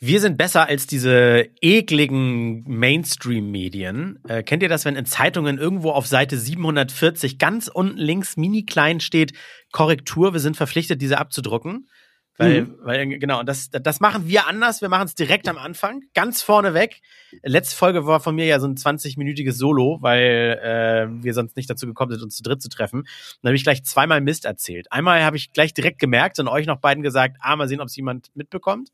Wir sind besser als diese ekligen Mainstream-Medien. Äh, kennt ihr das, wenn in Zeitungen irgendwo auf Seite 740 ganz unten links mini klein steht Korrektur, wir sind verpflichtet, diese abzudrucken? Weil, mhm. weil genau, das, das machen wir anders. Wir machen es direkt am Anfang, ganz vorne weg. Letzte Folge war von mir ja so ein 20-minütiges Solo, weil äh, wir sonst nicht dazu gekommen sind, uns zu dritt zu treffen. dann habe ich gleich zweimal Mist erzählt. Einmal habe ich gleich direkt gemerkt und euch noch beiden gesagt, ah, mal sehen, ob es jemand mitbekommt.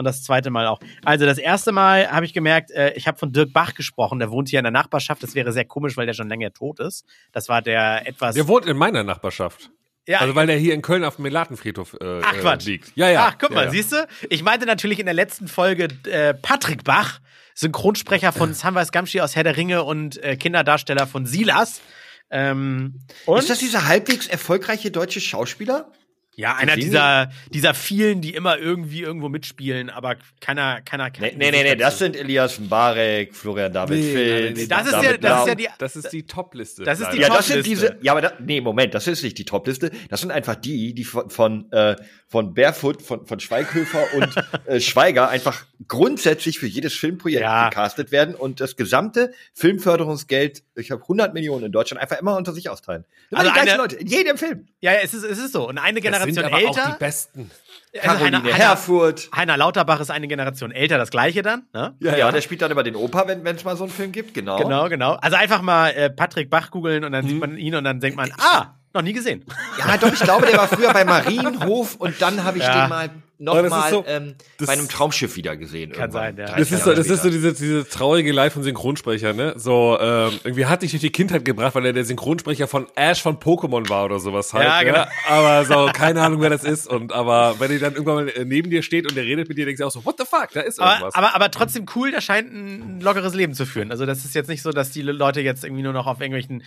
Und das zweite Mal auch. Also das erste Mal habe ich gemerkt, äh, ich habe von Dirk Bach gesprochen, der wohnt hier in der Nachbarschaft. Das wäre sehr komisch, weil der schon länger tot ist. Das war der etwas. Der wohnt in meiner Nachbarschaft. Ja, also weil der hier in Köln auf dem Melatenfriedhof äh, Ach, Quatsch. liegt. Ja, ja. Ach, guck mal, ja, ja. siehst du? Ich meinte natürlich in der letzten Folge äh, Patrick Bach, Synchronsprecher von Samwise Gamgee aus Herr der Ringe und äh, Kinderdarsteller von Silas. Ähm, und? Ist das dieser halbwegs erfolgreiche deutsche Schauspieler? Ja, einer dieser, dieser vielen, die immer irgendwie irgendwo mitspielen, aber keiner, keiner kennt. Nee, nee, nee, nee, das sind Elias Mbarek, Florian David nee, Filz. Nee, das, ist ja, das ist ja die. Das ist die Top-Liste. Das ist die ja, Top-Liste. das sind diese. Ja, aber da, nee, Moment, das ist nicht die Top-Liste. Das sind einfach die, die von, von, äh, von Barefoot, von, von Schweighöfer und äh, Schweiger einfach grundsätzlich für jedes Filmprojekt ja. gecastet werden und das gesamte Filmförderungsgeld, ich habe 100 Millionen in Deutschland, einfach immer unter sich aufteilen. Das also die eine, Leute, in jedem Film. Ja, ja, es ist, es ist so. Und eine Generation sind aber älter. Auch die besten. Also Caroline Heiner, Herfurth. Heiner Lauterbach ist eine Generation älter, das gleiche dann. Ne? Ja, ja, der spielt dann immer den Opa, wenn es mal so einen Film gibt, genau. Genau, genau. Also einfach mal äh, Patrick Bach googeln und dann hm. sieht man ihn und dann denkt man, ah, noch nie gesehen. Ja, doch, ich glaube, der war früher bei Marienhof und dann habe ich ja. den mal nochmal so, ähm, bei einem Traumschiff wieder gesehen. Kann irgendwann. sein, ja. Das ist so, das ist so diese, diese traurige Leid von Synchronsprecher, ne? So, ähm, irgendwie hat dich durch die Kindheit gebracht, weil er der Synchronsprecher von Ash von Pokémon war oder sowas halt. Ja, ne? genau. Ne? Aber so, keine Ahnung, wer das ist. Und aber wenn er dann irgendwann mal neben dir steht und der redet mit dir, denkst du auch so, what the fuck, da ist irgendwas. Aber, aber, aber trotzdem cool, der scheint ein lockeres Leben zu führen. Also das ist jetzt nicht so, dass die Leute jetzt irgendwie nur noch auf irgendwelchen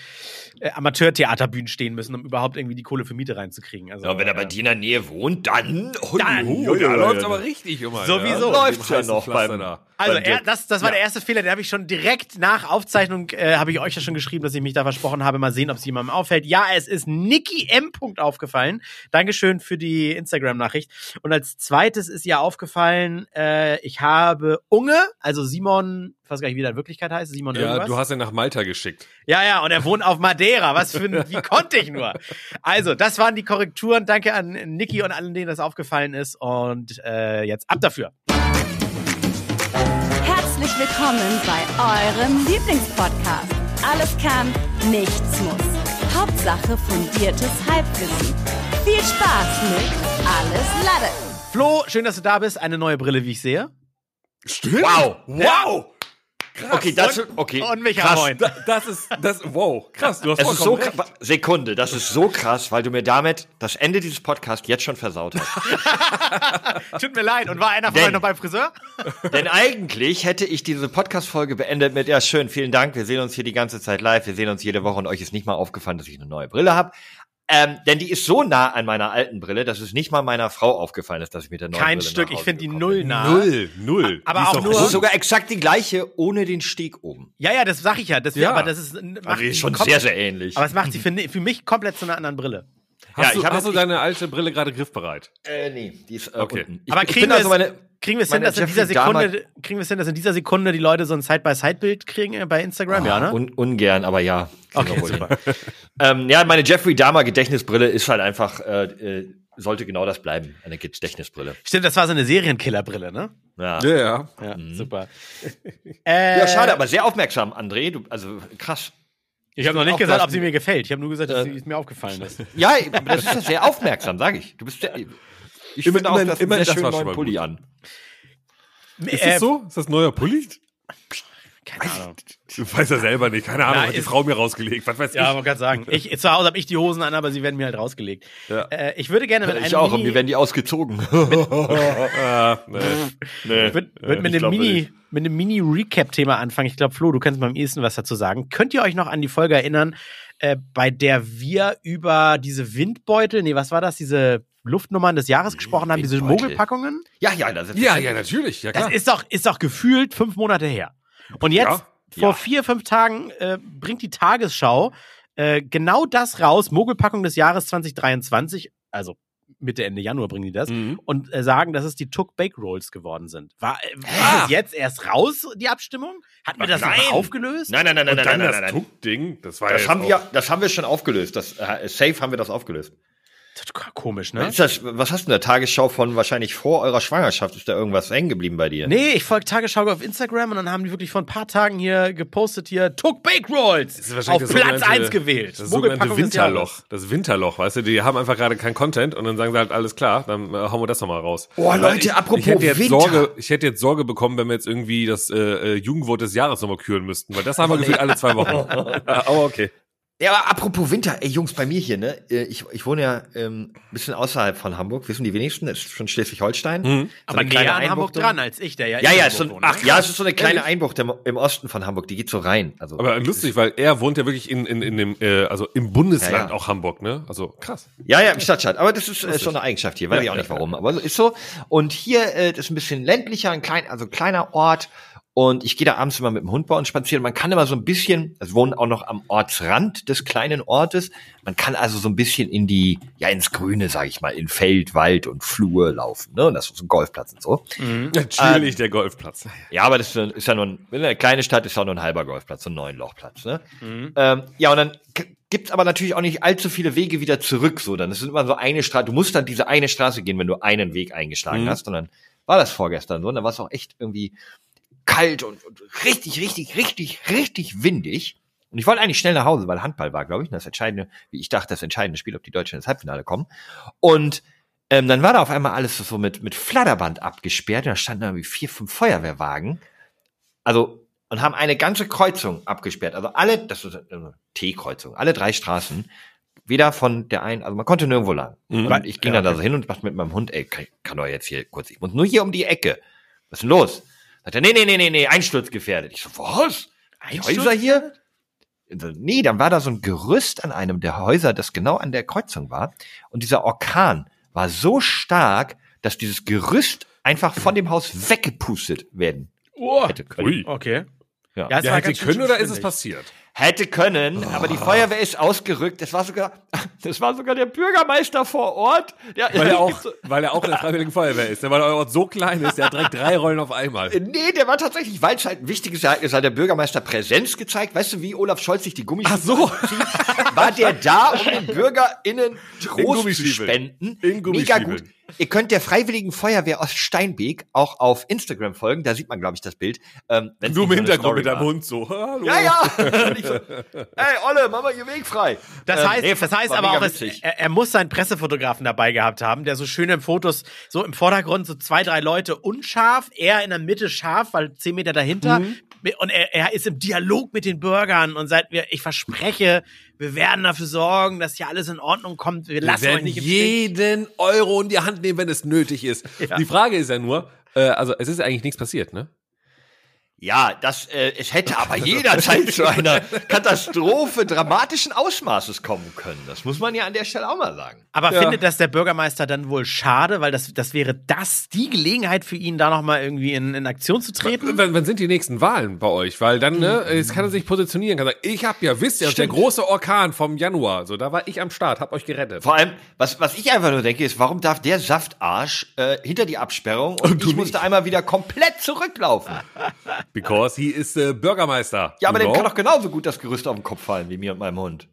äh, Amateurtheaterbühnen stehen müssen, um überhaupt irgendwie die Kohle für Miete reinzukriegen. Also, ja, wenn er bei dir in der Nähe wohnt, dann, oh, dann oh, ja, läuft's aber richtig immer. Sowieso. Ja. Läuft's ja noch beim, da. Also er, das, das war ja. der erste Fehler, den habe ich schon direkt nach Aufzeichnung, äh, habe ich euch ja schon geschrieben, dass ich mich da versprochen habe. Mal sehen, ob es jemandem auffällt. Ja, es ist Niki M. aufgefallen. Dankeschön für die Instagram-Nachricht. Und als zweites ist ihr aufgefallen, äh, ich habe Unge, also Simon, ich weiß gar nicht, wie der in Wirklichkeit heißt, Simon ja, irgendwas. du hast ihn nach Malta geschickt. Ja, ja, und er wohnt auf Madeira. Was für ein, wie konnte ich nur? Also, das waren die Korrekturen. Danke an Niki und allen, denen das aufgefallen ist. Und äh, jetzt ab dafür herzlich willkommen bei eurem Lieblingspodcast. Alles kann, nichts muss. Hauptsache fundiertes Halbwissen. Viel Spaß mit Alles Lade. Flo, schön, dass du da bist. Eine neue Brille, wie ich sehe. Stimmt. Wow, wow. Krass. Okay, das und, okay. Und Micha krass. Moin. Da, das ist das wow, krass, du hast es ist so recht. Sekunde, das ist so krass, weil du mir damit das Ende dieses Podcasts jetzt schon versaut hast. Tut mir leid und war einer von denn, euch noch beim Friseur? denn eigentlich hätte ich diese Podcast Folge beendet mit ja schön, vielen Dank, wir sehen uns hier die ganze Zeit live, wir sehen uns jede Woche und euch ist nicht mal aufgefallen, dass ich eine neue Brille habe. Ähm, denn die ist so nah an meiner alten Brille, dass es nicht mal meiner Frau aufgefallen ist, dass ich mit der neuen Kein Brille Stück, ich finde die null nah. Null, null. Aber auch nur. Das ist sogar exakt die gleiche ohne den Steg oben. Ja, ja, das sag ich ja. Das, ja. Aber das ist, macht die ist schon sehr, sehr ähnlich. Aber es macht sie für, für mich komplett zu einer anderen Brille. Hast, ja, du, hast du deine alte Brille gerade griffbereit? Äh, nee, die ist äh, okay. unten. Ich, aber kriegen wir also meine, kriegen wir es hin, dass in dieser Sekunde, kriegen wir es hin, dass in dieser Sekunde die Leute so ein Side-by-Side-Bild kriegen äh, bei Instagram, oh, ja, ne? Un ungern, aber ja. Okay, super. ähm, ja, meine Jeffrey Dahmer Gedächtnisbrille ist halt einfach, äh, äh, sollte genau das bleiben, eine Gedächtnisbrille. Stimmt, das war so eine Serienkillerbrille, ne? Ja. Ja, ja. ja mhm. super. äh, ja, schade, aber sehr aufmerksam, André. Du, also krass. Ich habe noch nicht gesagt, ob sie mir gefällt. Ich habe nur gesagt, dass sie mir aufgefallen ist. Ja, aber das ist sehr aufmerksam, sage ich. Du bist sehr, ich finde auch, dass immer, sehr schön neuen Pulli an. Ist das äh, so? Ist das neuer Pulli? Keine Ahnung. Du weißt ja selber nicht. Keine Ahnung, Na, hat die Frau mir rausgelegt. Was weiß ja, ich? Ja, man kann sagen. Ich, zu Hause habe ich die Hosen an, aber sie werden mir halt rausgelegt. Ja. Äh, ich würde gerne mit einem. Ich auch, Mini und mir werden die ausgezogen. mit, ah, nee. nee. Ich würde würd mit, einem Mini, mit einem Mini-Recap-Thema anfangen. Ich glaube, Flo, du kannst mal am ehesten was dazu sagen. Könnt ihr euch noch an die Folge erinnern, äh, bei der wir über diese Windbeutel, nee, was war das, diese Luftnummern des Jahres gesprochen haben, diese Mogelpackungen? Ja, ja, das ist ja, ja, natürlich. Ja, klar. Das ist doch, ist doch gefühlt fünf Monate her. Und jetzt, ja, vor ja. vier, fünf Tagen, äh, bringt die Tagesschau äh, genau das raus, Mogelpackung des Jahres 2023, also Mitte, Ende Januar bringen die das, mhm. und äh, sagen, dass es die Tuck Bake Rolls geworden sind. War, äh, war das jetzt erst raus, die Abstimmung? Hatten wir das nein. aufgelöst? Nein, nein, nein, nein, und nein, dann nein, das Tuck-Ding, das war das haben wir, Das haben wir schon aufgelöst. Das, äh, safe haben wir das aufgelöst. Komisch, ne? Ist das, was hast du in der Tagesschau von wahrscheinlich vor eurer Schwangerschaft? Ist da irgendwas hängen geblieben bei dir? Nee, ich folge Tagesschau auf Instagram und dann haben die wirklich vor ein paar Tagen hier gepostet hier Took Bake Rolls auf Platz 1 gewählt. Das sogenannte Winterloch. Das Winterloch, weißt du, die haben einfach gerade kein Content und dann sagen sie halt, alles klar, dann äh, hauen wir das nochmal raus. Oh Leute, ich, apropos ich hätte jetzt Winter. Sorge, ich hätte jetzt Sorge bekommen, wenn wir jetzt irgendwie das äh, äh Jugendwort des Jahres nochmal küren müssten, weil das haben wir gefühlt alle zwei Wochen. Aber okay. Ja, aber apropos Winter, ey Jungs, bei mir hier, ne? Äh, ich, ich wohne ja ähm, bisschen außerhalb von Hamburg, wissen die wenigsten, ist schon Schleswig-Holstein. Mhm. So aber näher an Hamburg dran als ich, der ja Ja, ja, ist so, wohnt, ach, ne? ja, es ist so eine kleine ja, Einbucht im, im, Osten von Hamburg, die geht so rein. Also, aber lustig, weil er wohnt ja wirklich in, in, in dem, äh, also im Bundesland ja, ja. auch Hamburg, ne? Also krass. Ja, ja, im Stadtstaat. Aber das ist, ist so eine Eigenschaft hier, weiß ich auch nicht warum. Aber ist so. Und hier äh, das ist ein bisschen ländlicher, ein klein, also kleiner Ort. Und ich gehe da abends immer mit dem Hund bei uns spazieren. Man kann immer so ein bisschen, es wohnen auch noch am Ortsrand des kleinen Ortes. Man kann also so ein bisschen in die, ja, ins Grüne, sage ich mal, in Feld, Wald und Flur laufen. Ne? Und das ist so ein Golfplatz und so. Mhm. Natürlich ähm, der Golfplatz. Ja, aber das ist ja nur, ein, eine kleine Stadt ist auch nur ein halber Golfplatz, so ein Neunlochplatz. Ne? Mhm. Ähm, ja, und dann gibt's aber natürlich auch nicht allzu viele Wege wieder zurück. So, dann ist es immer so eine Straße. Du musst dann diese eine Straße gehen, wenn du einen Weg eingeschlagen mhm. hast. Und dann war das vorgestern so. Und dann war es auch echt irgendwie kalt und, und richtig, richtig, richtig, richtig windig. Und ich wollte eigentlich schnell nach Hause, weil Handball war, glaube ich, das entscheidende, wie ich dachte, das entscheidende Spiel, ob die Deutschen ins Halbfinale kommen. Und ähm, dann war da auf einmal alles so mit, mit Flatterband abgesperrt. Und da standen irgendwie vier, fünf Feuerwehrwagen. Also, und haben eine ganze Kreuzung abgesperrt. Also alle, das ist eine T-Kreuzung, alle drei Straßen. Weder von der einen, also man konnte nirgendwo lang. Mhm. Und ich ging ja, dann da so hin und dachte mit meinem Hund, ey, kann, kann doch jetzt hier kurz, ich muss nur hier um die Ecke. Was ist denn los? Sagt er, nee, nee, nee, nee, nee, einsturzgefährdet. Ich so, was? Die Häuser hier? Nee, dann war da so ein Gerüst an einem der Häuser, das genau an der Kreuzung war. Und dieser Orkan war so stark, dass dieses Gerüst einfach von dem Haus weggepustet werden oh, hätte können. Ui. Okay. Ja, ja, ja hätte können oder ist es passiert? Hätte können, oh. aber die Feuerwehr ist ausgerückt. Das war sogar, das war sogar der Bürgermeister vor Ort. Der, weil, er auch, weil er auch in der Freiwilligen Feuerwehr ist. Weil der Ort so klein ist, der hat direkt drei Rollen auf einmal. Nee, der war tatsächlich, weil es halt ein wichtiges Ereignis hat, der Bürgermeister Präsenz gezeigt. Weißt du, wie Olaf Scholz sich die Gummistiefel Ach so. Zieht? War der da, um den BürgerInnen Trost zu spenden? In Mega gut. Ihr könnt der Freiwilligen Feuerwehr aus Steinbeek auch auf Instagram folgen. Da sieht man, glaube ich, das Bild. Ähm, du im Hintergrund mit deinem Hund so. Hallo. Ja, ja. so, Ey, Olle, mach mal ihr Weg frei. Das ähm, heißt, nee, das heißt aber auch, es, er, er, muss seinen Pressefotografen dabei gehabt haben, der so schöne Fotos, so im Vordergrund so zwei, drei Leute unscharf, er in der Mitte scharf, weil zehn Meter dahinter. Mhm. Und er, er ist im Dialog mit den Bürgern und seit wir, ich verspreche, wir werden dafür sorgen, dass hier alles in Ordnung kommt. Wir, wir lassen euch nicht im jeden Stich. Euro in die Hand nehmen, wenn es nötig ist. Ja. Die Frage ist ja nur, äh, also es ist eigentlich nichts passiert, ne? Ja, das, äh, es hätte aber jederzeit zu einer Katastrophe dramatischen Ausmaßes kommen können. Das muss man ja an der Stelle auch mal sagen. Aber ja. findet das der Bürgermeister dann wohl schade, weil das, das wäre das die Gelegenheit für ihn, da nochmal irgendwie in, in Aktion zu treten? Wann, wann sind die nächsten Wahlen bei euch? Weil dann, ne, jetzt kann er sich positionieren, kann sagen, ich hab ja, wisst ihr, der große Orkan vom Januar, so, da war ich am Start, hab euch gerettet. Vor allem, was, was ich einfach nur denke, ist, warum darf der Saftarsch äh, hinter die Absperrung und, und ich musste einmal wieder komplett zurücklaufen? Because he is äh, Bürgermeister. Ja, aber dem kann doch genauso gut das Gerüst auf den Kopf fallen, wie mir und meinem Hund.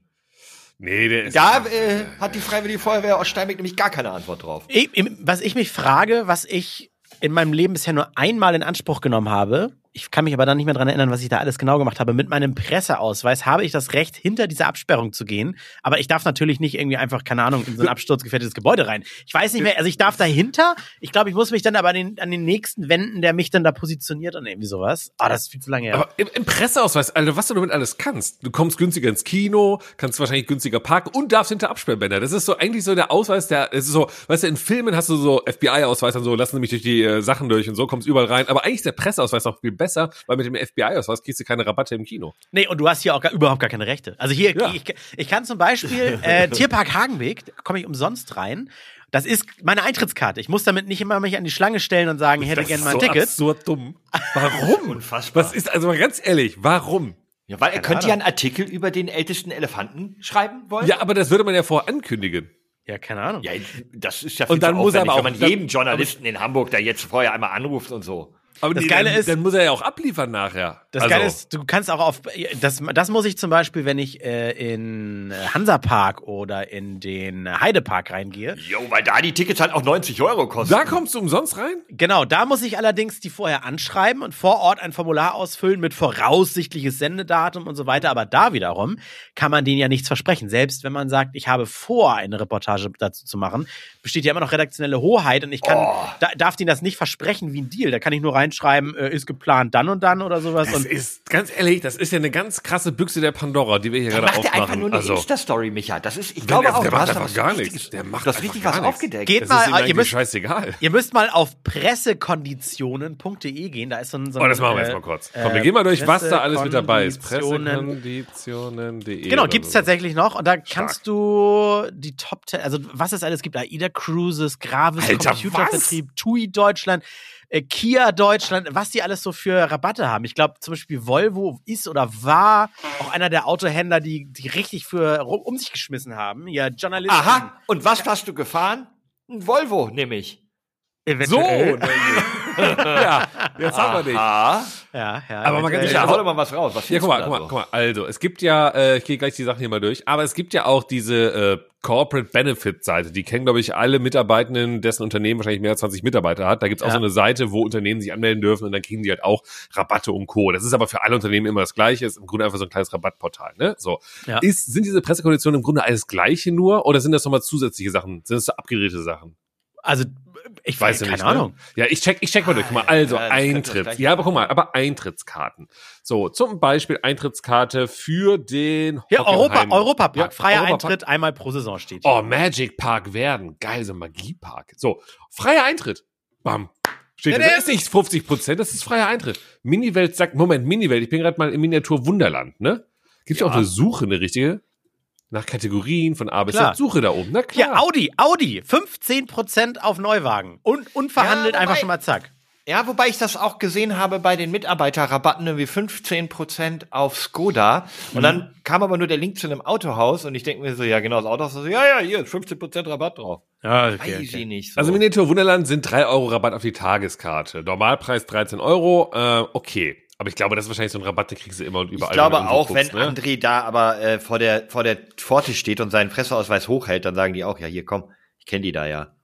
Nee, der ist. Da äh, hat die Freiwillige Feuerwehr aus Steinbeck nämlich gar keine Antwort drauf. Ich, was ich mich frage, was ich in meinem Leben bisher nur einmal in Anspruch genommen habe, ich kann mich aber dann nicht mehr dran erinnern, was ich da alles genau gemacht habe. Mit meinem Presseausweis habe ich das Recht, hinter diese Absperrung zu gehen. Aber ich darf natürlich nicht irgendwie einfach, keine Ahnung, in so ein absturzgefährdetes Gebäude rein. Ich weiß nicht mehr, also ich darf dahinter. Ich glaube, ich muss mich dann aber an den, an den nächsten wenden, der mich dann da positioniert und irgendwie sowas. Ah, oh, das ist viel zu lange her. Aber im, im Presseausweis, also was du damit alles kannst. Du kommst günstiger ins Kino, kannst wahrscheinlich günstiger parken und darfst hinter Absperrbänder. Das ist so eigentlich so der Ausweis, der, es ist so, weißt du, in Filmen hast du so FBI-Ausweis und so, lassen sie mich durch die äh, Sachen durch und so, kommst überall rein. Aber eigentlich ist der Presseausweis noch viel besser, weil mit dem FBI-Ausweis kriegst du keine Rabatte im Kino. Nee, und du hast hier auch gar, überhaupt gar keine Rechte. Also hier, ja. ich, ich kann zum Beispiel äh, Tierpark Hagenweg, da komme ich umsonst rein. Das ist meine Eintrittskarte. Ich muss damit nicht immer mich an die Schlange stellen und sagen, ich hätte gerne mal ein so Ticket. Das ist so dumm. Warum? Unfassbar. Was ist, also mal ganz ehrlich, warum? Ja, weil er könnte ja einen Artikel über den ältesten Elefanten schreiben wollen. Ja, aber das würde man ja vorher ankündigen. Ja, keine Ahnung. Ja, das ist ja viel und dann muss er aber auch, wenn man jedem Journalisten in Hamburg, der jetzt vorher einmal anruft und so. Aber das nee, Geile dann, ist, dann muss er ja auch abliefern nachher. Das also. Geile ist, du kannst auch auf das, das muss ich zum Beispiel, wenn ich äh, in Hansapark oder in den Heidepark reingehe. Jo, weil da die Tickets halt auch 90 Euro kosten. Da kommst du umsonst rein? Genau, da muss ich allerdings die vorher anschreiben und vor Ort ein Formular ausfüllen mit voraussichtliches Sendedatum und so weiter. Aber da wiederum kann man denen ja nichts versprechen. Selbst wenn man sagt, ich habe vor, eine Reportage dazu zu machen, besteht ja immer noch redaktionelle Hoheit und ich kann, oh. da, darf denen das nicht versprechen wie ein Deal. Da kann ich nur rein reinschreiben, äh, ist geplant dann und dann oder sowas. Das und ist, ganz ehrlich, das ist ja eine ganz krasse Büchse der Pandora, die wir hier gerade aufmachen. Der macht einfach nur eine also, Insta-Story, Micha. Das ist, ich glaube der, auch, der macht einfach gar nichts. Der macht das richtig was aufgedeckt. Geht mal, ihr müsst, scheißegal. Ihr müsst mal auf pressekonditionen.de gehen, da ist so ein, so ein Oh, das machen wir jetzt mal kurz. Komm, wir gehen mal durch, was da alles mit dabei ist. Pressekonditionen.de. Genau, gibt es tatsächlich noch und da kannst du die Top 10, also was es alles gibt, AIDA Cruises, Gravis Computervertrieb, TUI Deutschland, äh, Kia Deutschland, was die alles so für Rabatte haben. Ich glaube zum Beispiel Volvo ist oder war auch einer der Autohändler, die, die richtig für um sich geschmissen haben. Ja, Journalisten. Aha, und was hast du gefahren? Ein Volvo, nämlich. Eventuell. So, ja, jetzt haben wir dich. Ja, ja. Aber man kann sich ja, hau mal was raus. Was ja, guck mal, guck mal, guck mal. Also, es gibt ja, äh, ich gehe gleich die Sachen hier mal durch, aber es gibt ja auch diese äh, Corporate Benefit Seite. Die kennen, glaube ich, alle Mitarbeitenden, dessen Unternehmen wahrscheinlich mehr als 20 Mitarbeiter hat. Da gibt's auch ja. so eine Seite, wo Unternehmen sich anmelden dürfen und dann kriegen die halt auch Rabatte und Co. Das ist aber für alle Unternehmen immer das Gleiche. Ist im Grunde einfach so ein kleines Rabattportal. Ne? So. Ja. Ist, sind diese Pressekonditionen im Grunde alles Gleiche nur oder sind das nochmal zusätzliche Sachen? Sind das so abgedrehte Sachen? Also ich weiß ja keine nicht, ne? Ahnung. Ne? Ja, ich check, ich check mal durch. Guck mal, also ja, Eintritt. Ja, aber guck mal, aber Eintrittskarten. So, zum Beispiel Eintrittskarte für den Ja, Europa, Europapark. Ja, Freier Europapark. Eintritt einmal pro Saison steht. Hier. Oh, Magic Park werden. Geil, so Magiepark. So, freier Eintritt. Bam. Steht ja, das ist nicht 50 Prozent, das ist freier Eintritt. Miniwelt sagt, Moment, Miniwelt, ich bin gerade mal im Miniatur Wunderland, ne? Gibt ja auch eine Suche, eine richtige? Nach Kategorien von A bis Z. Suche da oben. Na klar. Ja, Audi, Audi. 15% auf Neuwagen. Und unverhandelt ja, einfach schon mal zack. Ja, wobei ich das auch gesehen habe bei den Mitarbeiterrabatten, irgendwie 15% auf Skoda. Und mhm. dann kam aber nur der Link zu einem Autohaus und ich denke mir so, ja, genau, das Autohaus, so, ja, ja, hier ist 15% Rabatt drauf. Ja, okay, Weiß okay. nicht so. Also Miniatur Wunderland sind 3 Euro Rabatt auf die Tageskarte. Normalpreis 13 Euro, äh, okay. Aber ich glaube, das ist wahrscheinlich so ein Rabatt, den kriegst du immer und überall. Ich glaube auch, guckst, wenn ne? André da aber äh, vor der vor der Pforte steht und seinen Presseausweis hochhält, dann sagen die auch, ja, hier komm, ich kenne die da ja.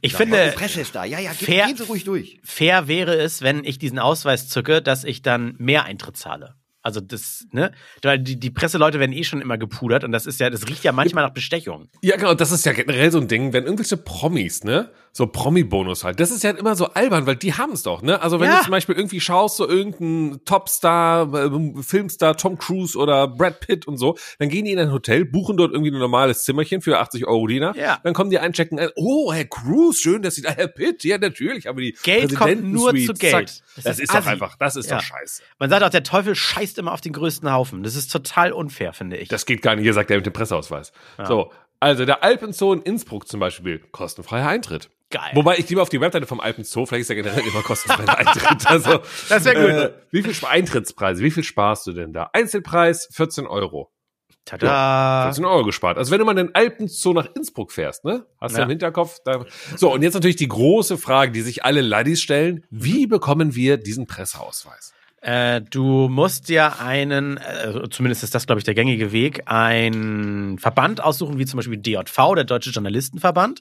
Ich ja, finde, die Presse ist da. Ja, ja, fair, gehen Sie ruhig durch. Fair wäre es, wenn ich diesen Ausweis zücke, dass ich dann mehr Eintritt zahle. Also das, ne? Die, die Presseleute werden eh schon immer gepudert und das ist ja, das riecht ja manchmal nach Bestechung. Ja, genau, das ist ja generell so ein Ding, wenn irgendwelche Promis, ne? So Promi-Bonus halt. Das ist ja immer so albern, weil die haben es doch, ne? Also wenn ja. du zum Beispiel irgendwie schaust, so irgendein Topstar, äh, Filmstar, Tom Cruise oder Brad Pitt und so, dann gehen die in ein Hotel, buchen dort irgendwie ein normales Zimmerchen für 80 Euro Diener. Ja. Dann kommen die einchecken, äh, oh, Herr Cruise, schön, dass Sie da, Herr Pitt, ja, natürlich, aber die Geld kommt nur zu Geld. Das, das ist, ist doch einfach, das ist ja. doch scheiße. Man sagt auch, der Teufel scheißt scheißt immer auf den größten Haufen. Das ist total unfair, finde ich. Das geht gar nicht. Hier sagt er mit dem Presseausweis. Ja. So. Also der Alpenzoo in Innsbruck zum Beispiel, kostenfreier Eintritt. Geil. Wobei ich lieber auf die Webseite vom Alpenzoo, vielleicht ist ja generell immer kostenfreier Eintritt. Also, das wäre gut. Äh, wie viel Eintrittspreise, wie viel sparst du denn da? Einzelpreis 14 Euro. Tada. Ja, 14 Euro gespart. Also wenn du mal den Alpenzoo nach Innsbruck fährst, ne? Hast du ja. im Hinterkopf. Da. So, und jetzt natürlich die große Frage, die sich alle Laddies stellen. Wie bekommen wir diesen Presseausweis? Äh, du musst dir einen, äh, zumindest ist das, glaube ich, der gängige Weg, einen Verband aussuchen, wie zum Beispiel DJV, der Deutsche Journalistenverband,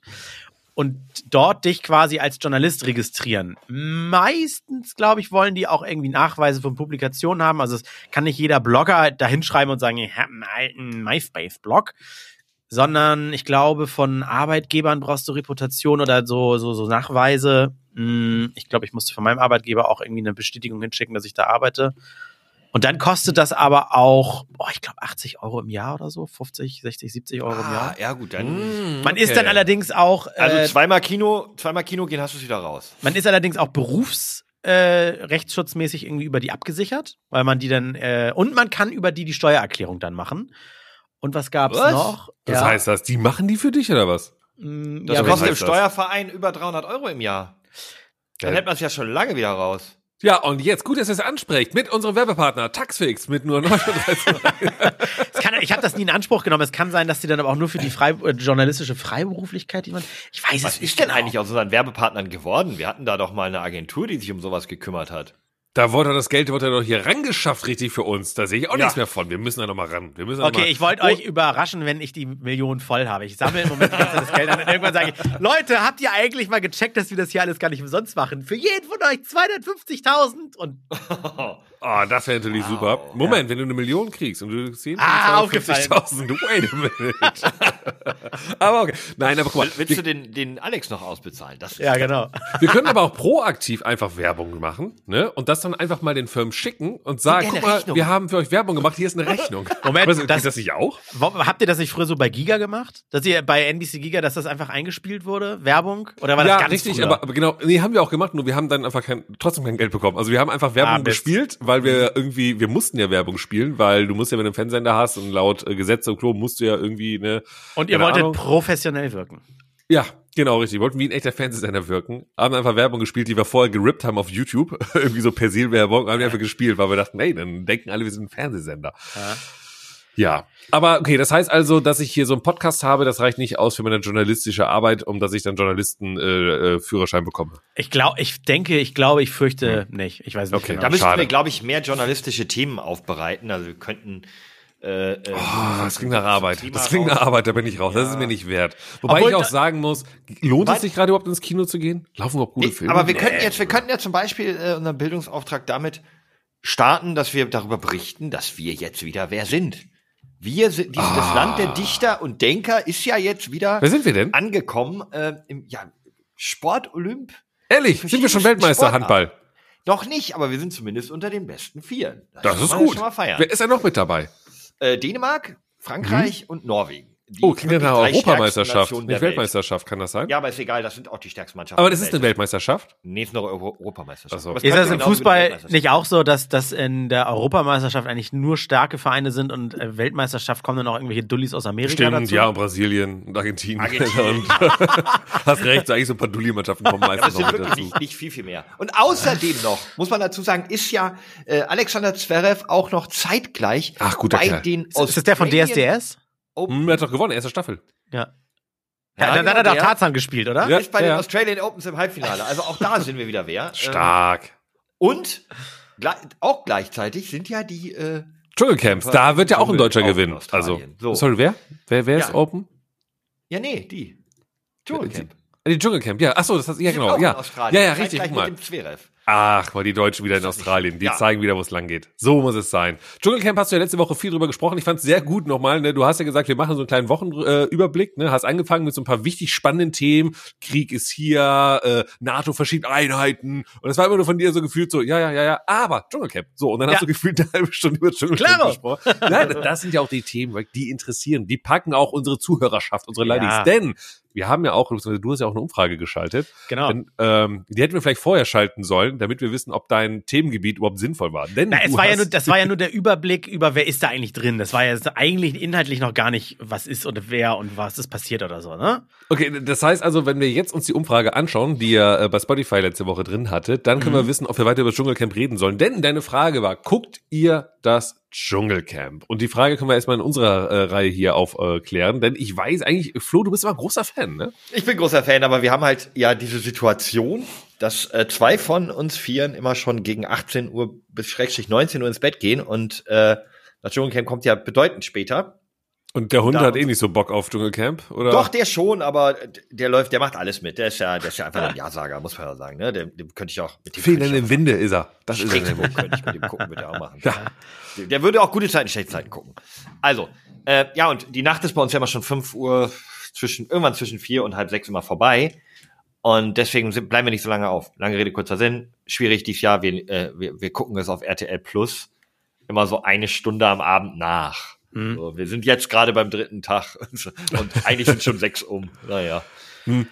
und dort dich quasi als Journalist registrieren. Meistens, glaube ich, wollen die auch irgendwie Nachweise von Publikationen haben. Also es kann nicht jeder Blogger da hinschreiben und sagen, ich habe einen alten MySpace-Blog sondern ich glaube, von Arbeitgebern brauchst du Reputation oder so, so, so Nachweise. Hm, ich glaube, ich musste von meinem Arbeitgeber auch irgendwie eine Bestätigung hinschicken, dass ich da arbeite. Und dann kostet das aber auch, oh, ich glaube, 80 Euro im Jahr oder so, 50, 60, 70 Euro ah, im Jahr. Ja, gut, dann. Mm, man okay. ist dann allerdings auch. Äh, also zweimal Kino, zweimal Kino gehen, hast du es wieder raus. Man ist allerdings auch berufs äh, rechtsschutzmäßig irgendwie über die abgesichert, weil man die dann äh, und man kann über die die Steuererklärung dann machen. Und was gab's was? noch? Das ja. heißt das, die machen die für dich oder was? Das ja, kostet im Steuerverein über 300 Euro im Jahr. Dann ja. hätte man es ja schon lange wieder raus. Ja, und jetzt gut, dass ihr es ansprecht, mit unserem Werbepartner Taxfix mit nur 39 kann, Ich habe das nie in Anspruch genommen. Es kann sein, dass die dann aber auch nur für die frei, äh, journalistische Freiberuflichkeit jemand. Ich weiß Was es nicht. ist denn genau. eigentlich aus unseren Werbepartnern geworden? Wir hatten da doch mal eine Agentur, die sich um sowas gekümmert hat. Da wurde das Geld wurde doch hier rangeschafft, richtig für uns. Da sehe ich auch ja. nichts mehr von. Wir müssen da nochmal ran. Wir müssen okay, mal ich wollte oh. euch überraschen, wenn ich die Million voll habe. Ich sammle im Moment das Geld an und irgendwann sage ich, Leute, habt ihr eigentlich mal gecheckt, dass wir das hier alles gar nicht umsonst machen? Für jeden von euch 250.000 und Oh, das wäre natürlich wow, super. Moment, ja. wenn du eine Million kriegst und du ziehst ah, 50.000, wait a minute. aber okay. Nein, aber guck mal. Willst du den, den Alex noch ausbezahlen? Das ja, genau. Wir können aber auch proaktiv einfach Werbung machen, ne? Und das dann einfach mal den Firmen schicken und sagen, guck mal, Rechnung. wir haben für euch Werbung gemacht, hier ist eine Rechnung. Moment, Was, das, das nicht auch? Habt ihr das nicht früher so bei Giga gemacht? Dass ihr bei NBC Giga, dass das einfach eingespielt wurde? Werbung? Oder war das ja, ganz richtig, aber, aber, genau, nee, haben wir auch gemacht, nur wir haben dann einfach kein, trotzdem kein Geld bekommen. Also wir haben einfach Werbung ah, gespielt, weil wir irgendwie wir mussten ja Werbung spielen, weil du musst ja, wenn du einen Fernsehsender hast und laut äh, Gesetz und Klo musst du ja irgendwie, ne. Und ihr wolltet Ahnung. professionell wirken. Ja, genau, richtig. Wir wollten wie ein echter Fernsehsender wirken. Haben einfach Werbung gespielt, die wir vorher gerippt haben auf YouTube. irgendwie so Persil-Werbung, haben wir einfach gespielt, weil wir dachten, hey, dann denken alle, wir sind ein Fernsehsender. Ja. Ja, aber okay, das heißt also, dass ich hier so einen Podcast habe, das reicht nicht aus für meine journalistische Arbeit, um dass ich dann Journalistenführerschein äh, äh, bekomme. Ich glaube, ich denke, ich glaube, ich fürchte hm. nicht. Ich weiß nicht. Okay, genau. da müssten wir, glaube ich, mehr journalistische Themen aufbereiten. Also wir könnten äh, äh, oh, das klingt nach Arbeit. Das klingt nach Arbeit, da bin ich raus. Ja. Das ist mir nicht wert. Wobei Obwohl, ich auch sagen muss, lohnt es sich gerade überhaupt ins Kino zu gehen? Laufen auch gute nee, Filme? Aber wir könnten jetzt, wir könnten ja zum Beispiel äh, unseren Bildungsauftrag damit starten, dass wir darüber berichten, dass wir jetzt wieder wer sind. Wir sind, dieses, ah. das Land der Dichter und Denker ist ja jetzt wieder Wer sind wir denn? angekommen äh, im ja, Sport Olymp. Ehrlich, sind wir schon Weltmeister Sportarten. Handball? Noch nicht, aber wir sind zumindest unter den besten vier. Das, das ist gut. Wer ist ja noch mit dabei? Äh, Dänemark, Frankreich hm? und Norwegen oh, klingt ja nach Europameisterschaft, nicht Weltmeisterschaft, kann das sein? Ja, aber ist egal, das sind auch die stärksten Mannschaften. Aber das ist eine Weltmeisterschaft? Nee, ist eine Euro Europameisterschaft. So. Ist das im Fußball nicht auch so, dass, dass in der Europameisterschaft eigentlich nur starke Vereine sind und äh, Weltmeisterschaft kommen dann auch irgendwelche Dullis aus Amerika Stimmt, dazu? ja, und Brasilien und Argentinien. Argentinien. und hast recht, so eigentlich so ein paar Dulli-Mannschaften kommen meistens ja, das sind wirklich nicht, nicht, viel, viel mehr. Und außerdem noch, muss man dazu sagen, ist ja äh, Alexander Zverev auch noch zeitgleich Ach, bei Kerl. den Ist das der von DSDS? Open. Hm, er hat doch gewonnen, erste Staffel. Ja. Ja, ja dann hat er doch Tarzan gespielt, oder? Ja, ist bei ja. den Australian Opens im Halbfinale. Also auch da sind wir wieder wer. Stark. Und auch gleichzeitig sind ja die äh, Dschungelcamps. Da wird ja auch ein Deutscher gewinnen. Also, so. sorry, wer? Wer, wer ist Open? Ja, nee, die. Dschungelcamp. Die Dschungelcamp, ja. Achso, das hast ja genau. Ja. ja, ja, richtig. Guck mal. Ach, weil die Deutschen wieder in Australien. Die ja. zeigen wieder, wo es lang geht. So muss es sein. Dschungelcamp hast du ja letzte Woche viel drüber gesprochen. Ich fand es sehr gut nochmal. Ne? Du hast ja gesagt, wir machen so einen kleinen Wochenüberblick. Äh, ne? Hast angefangen mit so ein paar wichtig spannenden Themen. Krieg ist hier, äh, NATO verschiebt Einheiten. Und es war immer nur von dir so gefühlt so, ja, ja, ja, ja. Aber Dschungelcamp. So, und dann ja. hast du gefühlt eine halbe Stunde über Dschungelcamp Klaro. gesprochen. Nein, das sind ja auch die Themen, die interessieren. Die packen auch unsere Zuhörerschaft, unsere ja. Ladies. Denn wir haben ja auch, du hast ja auch eine Umfrage geschaltet. Genau. Denn, ähm, die hätten wir vielleicht vorher schalten sollen, damit wir wissen, ob dein Themengebiet überhaupt sinnvoll war. Denn Na, es war ja nur, das war ja nur der Überblick über, wer ist da eigentlich drin. Das war ja eigentlich inhaltlich noch gar nicht, was ist und wer und was ist passiert oder so, ne? Okay, das heißt also, wenn wir jetzt uns die Umfrage anschauen, die ihr äh, bei Spotify letzte Woche drin hattet, dann können mhm. wir wissen, ob wir weiter über das Dschungelcamp reden sollen. Denn deine Frage war, guckt ihr das Dschungelcamp. Und die Frage können wir erstmal in unserer äh, Reihe hier aufklären, äh, denn ich weiß eigentlich, Flo, du bist immer großer Fan, ne? Ich bin großer Fan, aber wir haben halt ja diese Situation, dass äh, zwei von uns Vieren immer schon gegen 18 Uhr bis schrägstrich 19 Uhr ins Bett gehen und äh, das Dschungelcamp kommt ja bedeutend später. Und der Hund da hat eh nicht so Bock auf Dschungelcamp, oder? Doch, der schon, aber der läuft, der macht alles mit. Der ist ja, der ist ja einfach ein Ja-Sager, muss man ja sagen. Ne? Dem, dem könnte ich auch mit dem Fehlen im Winde ist er. Das ist er. könnte ich mit dem gucken, würde er auch machen. Ja. Der würde auch gute Zeiten, schlechte Zeiten gucken. Also, äh, ja, und die Nacht ist bei uns ja immer schon fünf Uhr zwischen, irgendwann zwischen vier und halb sechs immer vorbei. Und deswegen sind, bleiben wir nicht so lange auf. Lange Rede, kurzer Sinn. Schwierig dieses Jahr. Wir, äh, wir, wir gucken es auf RTL Plus immer so eine Stunde am Abend nach. Mhm. So, wir sind jetzt gerade beim dritten Tag und eigentlich sind schon sechs um. Naja. Mhm.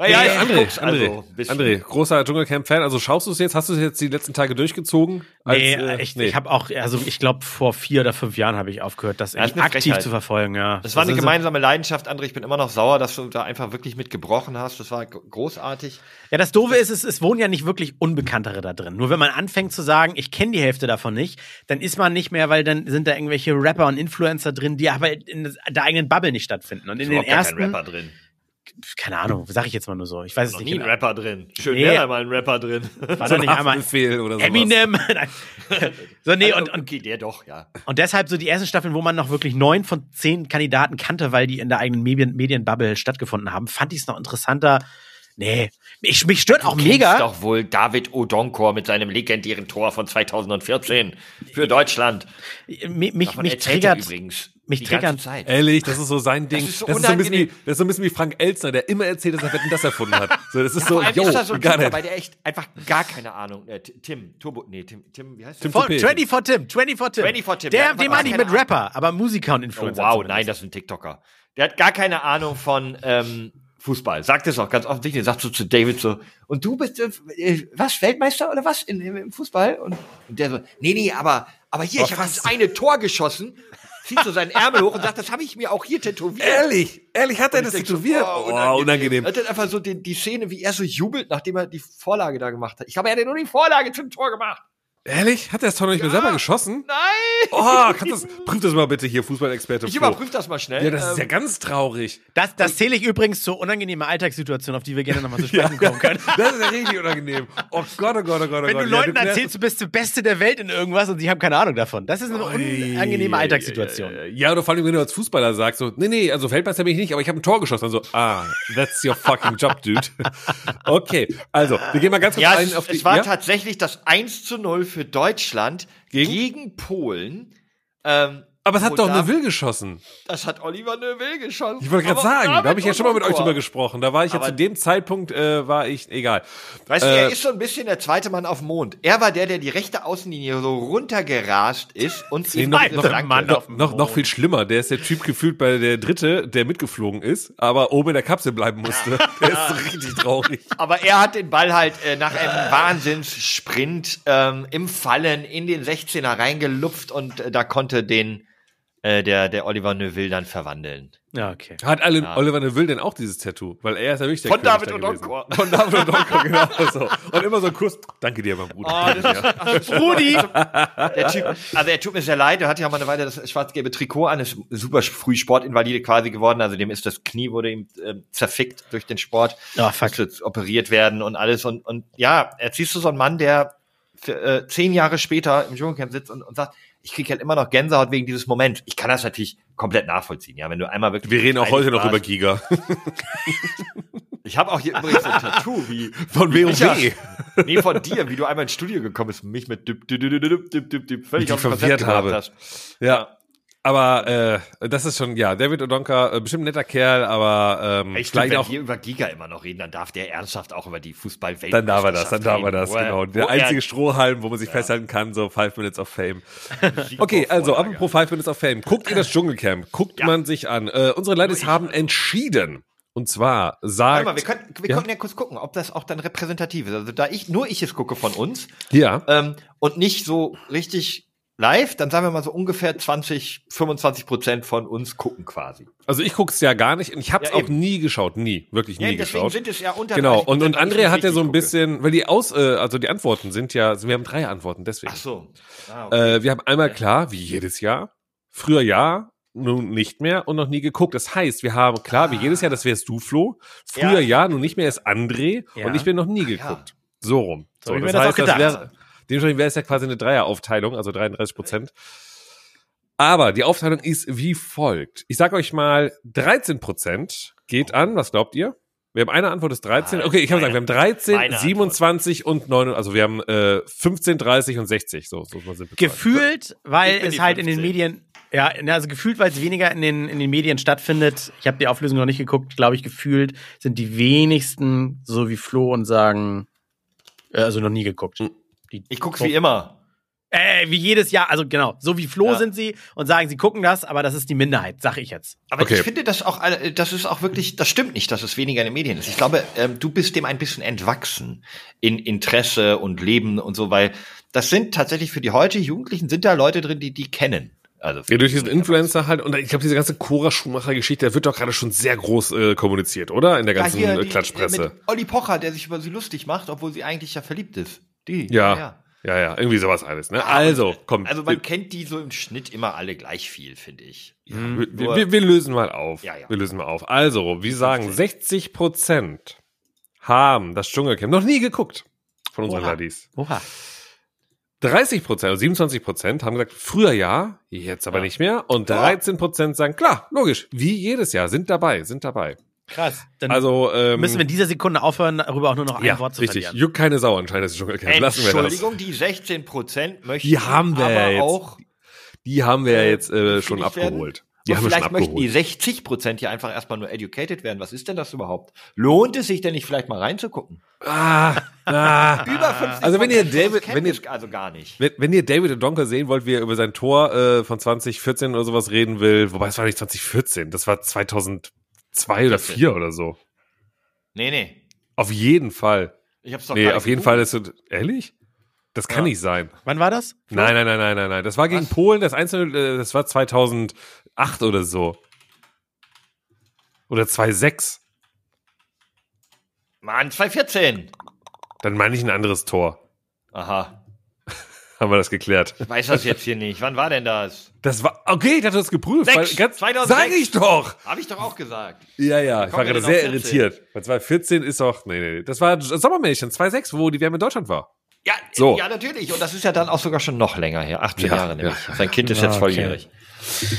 Ah, ja, André, André, also, André, großer Dschungelcamp-Fan. Also schaust du es jetzt? Hast du es jetzt die letzten Tage durchgezogen? Als, nee, äh, ich, nee. ich habe auch, also ich glaube vor vier oder fünf Jahren habe ich aufgehört, das, das aktiv Frechheit. zu verfolgen. Ja, das war eine gemeinsame Leidenschaft, André. Ich bin immer noch sauer, dass du da einfach wirklich mit gebrochen hast. Das war großartig. Ja, das Doofe ist, es, es wohnen ja nicht wirklich Unbekanntere da drin. Nur wenn man anfängt zu sagen, ich kenne die Hälfte davon nicht, dann ist man nicht mehr, weil dann sind da irgendwelche Rapper und Influencer drin, die aber in der eigenen Bubble nicht stattfinden. Und in den ersten Rapper drin keine Ahnung, sag ich jetzt mal nur so. Ich weiß es nicht. nie genau. ein Rapper drin. Schön nee. wäre mal ein Rapper drin. War so da nicht einmal oder sowas. Eminem. so nee also, und und okay, der doch, ja. Und deshalb so die ersten Staffeln, wo man noch wirklich neun von zehn Kandidaten kannte, weil die in der eigenen Medien Medienbubble stattgefunden haben, fand ich es noch interessanter. Nee, ich, mich stört du auch mega. doch wohl David Odonkor mit seinem legendären Tor von 2014 für Deutschland. Mich, mich, mich triggert übrigens mich triggern. Zeit. Ehrlich, das ist so sein Ding. Das ist so, das ist so, ein, bisschen wie, das ist so ein bisschen wie Frank Elzner, der immer erzählt, dass er Wetten das erfunden hat. So, das ist ja, so, yo, ist das so gar nicht. Weil der echt einfach gar keine Ahnung. Äh, Tim, Turbo, nee, Tim, Tim, wie heißt der? Tim 24 Tim, 24 Tim. 24 Tim. Der, den meine ich mit Rapper, aber Musiker und Influencer. Oh, wow, nein, das ist ein TikToker. Der hat gar keine Ahnung von ähm, Fußball. Sagt es auch ganz offensichtlich. Sagt so zu David so, und du bist, äh, was, Weltmeister oder was in, im Fußball? Und, und der so, nee, nee, aber, aber hier, ich habe das eine Tor geschossen zieht so seinen Ärmel hoch und sagt, das habe ich mir auch hier tätowiert. Ehrlich, ehrlich hat er das tätowiert? So, oh, unangenehm. Oh, unangenehm. Er hat einfach so die, die Szene, wie er so jubelt, nachdem er die Vorlage da gemacht hat. Ich glaube, er hat ja nur die Vorlage zum Tor gemacht. Ehrlich? Hat er das Tor noch nicht ja. mehr selber geschossen? Nein! Oh, kannst das, prüf das mal bitte hier, Fußballexperte. Ich überprüf das mal schnell. Ja, das ähm, ist ja ähm, ganz traurig. Das, das zähle ich übrigens zur unangenehmen Alltagssituation, auf die wir gerne nochmal zu sprechen ja, kommen können. Das ist ja richtig unangenehm. Oh Gott, oh Gott, oh Gott, oh Wenn Gott. du Leuten ja, du erzählst, du bist der Beste der Welt in irgendwas und sie haben keine Ahnung davon. Das ist eine unangenehme Alltagssituation. Ja, oder vor allem, wenn du als Fußballer sagst, so, nee, nee, also Feldmeister bin ich nicht, aber ich habe ein Tor geschossen. Also, ah, that's your fucking job, dude. okay, also, wir gehen mal ganz kurz ja, ein auf die... Es war tatsächlich das 1 zu 0 für Deutschland gegen, gegen Polen. Ähm, aber es hat doch Neuville geschossen. Das hat Oliver Neuville geschossen. Ich wollte gerade sagen, da habe ich ja schon mal mit euch drüber gesprochen. Da war ich ja zu dem Zeitpunkt, äh, war ich, egal. Weißt äh, du, er ist so ein bisschen der zweite Mann auf dem Mond. Er war der, der die rechte Außenlinie so runtergerast ist und nee, noch, noch, Mann noch, noch, noch viel schlimmer. Der ist der Typ gefühlt bei der Dritte, der mitgeflogen ist, aber oben in der Kapsel bleiben musste. der ist richtig traurig. Aber er hat den Ball halt äh, nach einem Wahnsinnssprint ähm, im Fallen in den 16er reingelupft und äh, da konnte den äh, der, der Oliver Neuville dann verwandeln. Ja, okay. Hat alle, ja. Oliver Neuville denn auch dieses Tattoo? Weil er ist ja wirklich der Von David und Onkor. Von David und Onkor, genau. So. Und immer so ein Kuss. Danke dir, mein Bruder. Oh, das Rudi! der typ, also er tut mir sehr leid. Er hat ja mal eine Weile das schwarz-gelbe Trikot an. Ist super früh Sportinvalide quasi geworden. Also dem ist das Knie wurde ihm äh, zerfickt durch den Sport. Oh, fuck. Musste jetzt operiert werden und alles. Und, und ja, er siehst du so einen Mann, der für, äh, zehn Jahre später im Dschungelcamp sitzt und, und sagt, ich kriege halt immer noch Gänsehaut wegen dieses Moments. Ich kann das natürlich komplett nachvollziehen, ja, wenn du einmal wirklich. Wir reden auch heute noch über Giga. ich habe auch hier übrigens ein Tattoo wie von WoW. nee, von dir, wie du einmal ins Studio gekommen bist, mich mit düpp, düpp, düpp, düpp, düpp, düpp, völlig auf verwirrt habe. Hast. Ja. Aber äh, das ist schon, ja, David Odonka, äh, bestimmt ein netter Kerl, aber ähm, ich vielleicht auch. Wenn wir über Giga immer noch reden, dann darf der ernsthaft auch über die Fußballwelt. Dann darf er das, dann darf er das, genau. Der einzige Strohhalm, wo man sich ja. festhalten kann, so Five Minutes of Fame. okay, also apropos Five Minutes of Fame. Guckt ihr das Dschungelcamp? Guckt ja. man sich an. Äh, unsere Ladies haben entschieden. Und zwar sagt. Mal, wir, können, wir ja? konnten ja kurz gucken, ob das auch dann repräsentativ ist. Also da ich nur ich es gucke von uns. Ja. Ähm, und nicht so richtig live, dann sagen wir mal so ungefähr 20, 25 Prozent von uns gucken quasi. Also ich gucke es ja gar nicht und ich habe es ja, auch nie geschaut, nie, wirklich nie ja, deswegen geschaut. sind es ja unter Genau, und, und Andrea hat ja so ein bisschen, weil die Aus, äh, also die Antworten sind ja, also wir haben drei Antworten, deswegen. Ach so. Ah, okay. äh, wir haben einmal klar, wie jedes Jahr, früher ja, nun nicht mehr und noch nie geguckt. Das heißt, wir haben klar, wie ah. jedes Jahr, das wärst du, Flo. Früher ja, ja nun nicht mehr ist André ja. und ich bin noch nie geguckt. So rum. So, so das heißt, das, das wäre Dementsprechend wäre es ja quasi eine Dreieraufteilung, also 33 Prozent. Aber die Aufteilung ist wie folgt. Ich sage euch mal, 13 Prozent geht an, was glaubt ihr? Wir haben eine Antwort ist 13. Okay, ich kann sagen, wir haben 13, 27 und 9, also wir haben äh, 15, 30 und 60. So, so sind Gefühlt, weil es halt 15. in den Medien, ja, also gefühlt, weil es weniger in den, in den Medien stattfindet. Ich habe die Auflösung noch nicht geguckt, glaube ich, gefühlt sind die wenigsten so wie Flo und sagen, äh, also noch nie geguckt. Die ich guck's wie immer. Äh, wie jedes Jahr, also genau, so wie Flo ja. sind sie und sagen, sie gucken das, aber das ist die Minderheit, sag ich jetzt. Aber okay. ich finde das auch, das ist auch wirklich, das stimmt nicht, dass es weniger in den Medien ist. Ich glaube, ähm, du bist dem ein bisschen entwachsen in Interesse und Leben und so, weil das sind tatsächlich für die heute Jugendlichen sind da Leute drin, die die kennen. Also ja, durch diesen Influencer halt und ich glaube, diese ganze Cora Schumacher Geschichte, wird doch gerade schon sehr groß äh, kommuniziert, oder? In der ganzen ja, hier, Klatschpresse. Mit Olli Pocher, der sich über sie lustig macht, obwohl sie eigentlich ja verliebt ist. Die. Ja. ja. Ja, ja, irgendwie sowas alles, ne? Also, komm. Also man kennt die so im Schnitt immer alle gleich viel, finde ich. Ja, wir, wir, wir, lösen mal auf. Ja, ja. Wir lösen mal auf. Also, wir sagen, 60 Prozent haben das Dschungelcamp noch nie geguckt von unseren Oha. Ladies. Oha. 30 Prozent, also 27 Prozent haben gesagt, früher ja, jetzt aber ja. nicht mehr. Und 13 Prozent sagen, klar, logisch, wie jedes Jahr, sind dabei, sind dabei. Krass. Dann also, ähm, müssen wir in dieser Sekunde aufhören, darüber auch nur noch ein ja, Wort zu richtig. verlieren. Juckt keine Sau anscheinend, das ist schon erkannt. Lassen wir das. Entschuldigung, die 16 Prozent möchten die haben wir aber jetzt, auch. Die haben wir ja äh, jetzt äh, schon abgeholt. Werden. Die haben vielleicht möchten die 60 Prozent hier einfach erstmal nur educated werden. Was ist denn das überhaupt? Lohnt es sich denn nicht vielleicht mal reinzugucken? Ah, ah. Über 50 Also wenn ihr David, wenn ihr, also gar nicht. Wenn, wenn ihr David Donker sehen wollt, wie er über sein Tor äh, von 2014 oder sowas reden will, wobei es war nicht 2014, das war 2002 oder 4 oder so. Nee, nee. Auf jeden Fall. Ich hab's doch Nee, auf jeden Fall ist es, ehrlich? Das kann ja. nicht sein. Wann war das? Nein, nein, nein, nein, nein, nein. Das war gegen Was? Polen, das einzelne, äh, das war 2008 oder so. Oder 2006. Mann, 2014. Dann meine ich ein anderes Tor. Aha. Haben wir das geklärt. Ich weiß das jetzt hier nicht. Wann war denn das? Das war, okay, ich hatte das geprüft. Sechs, weil, ganz, 2006. Sag ich doch. Habe ich doch auch gesagt. Ja, ja, ich war gerade sehr irritiert. Bei 2014 ist doch, nee, nee, das war Sommermärchen 2006, wo die WM in Deutschland war. Ja, so. ja, natürlich. Und das ist ja dann auch sogar schon noch länger her. 18 ja, Jahre nämlich. Ja. Sein Kind ist jetzt volljährig. Okay.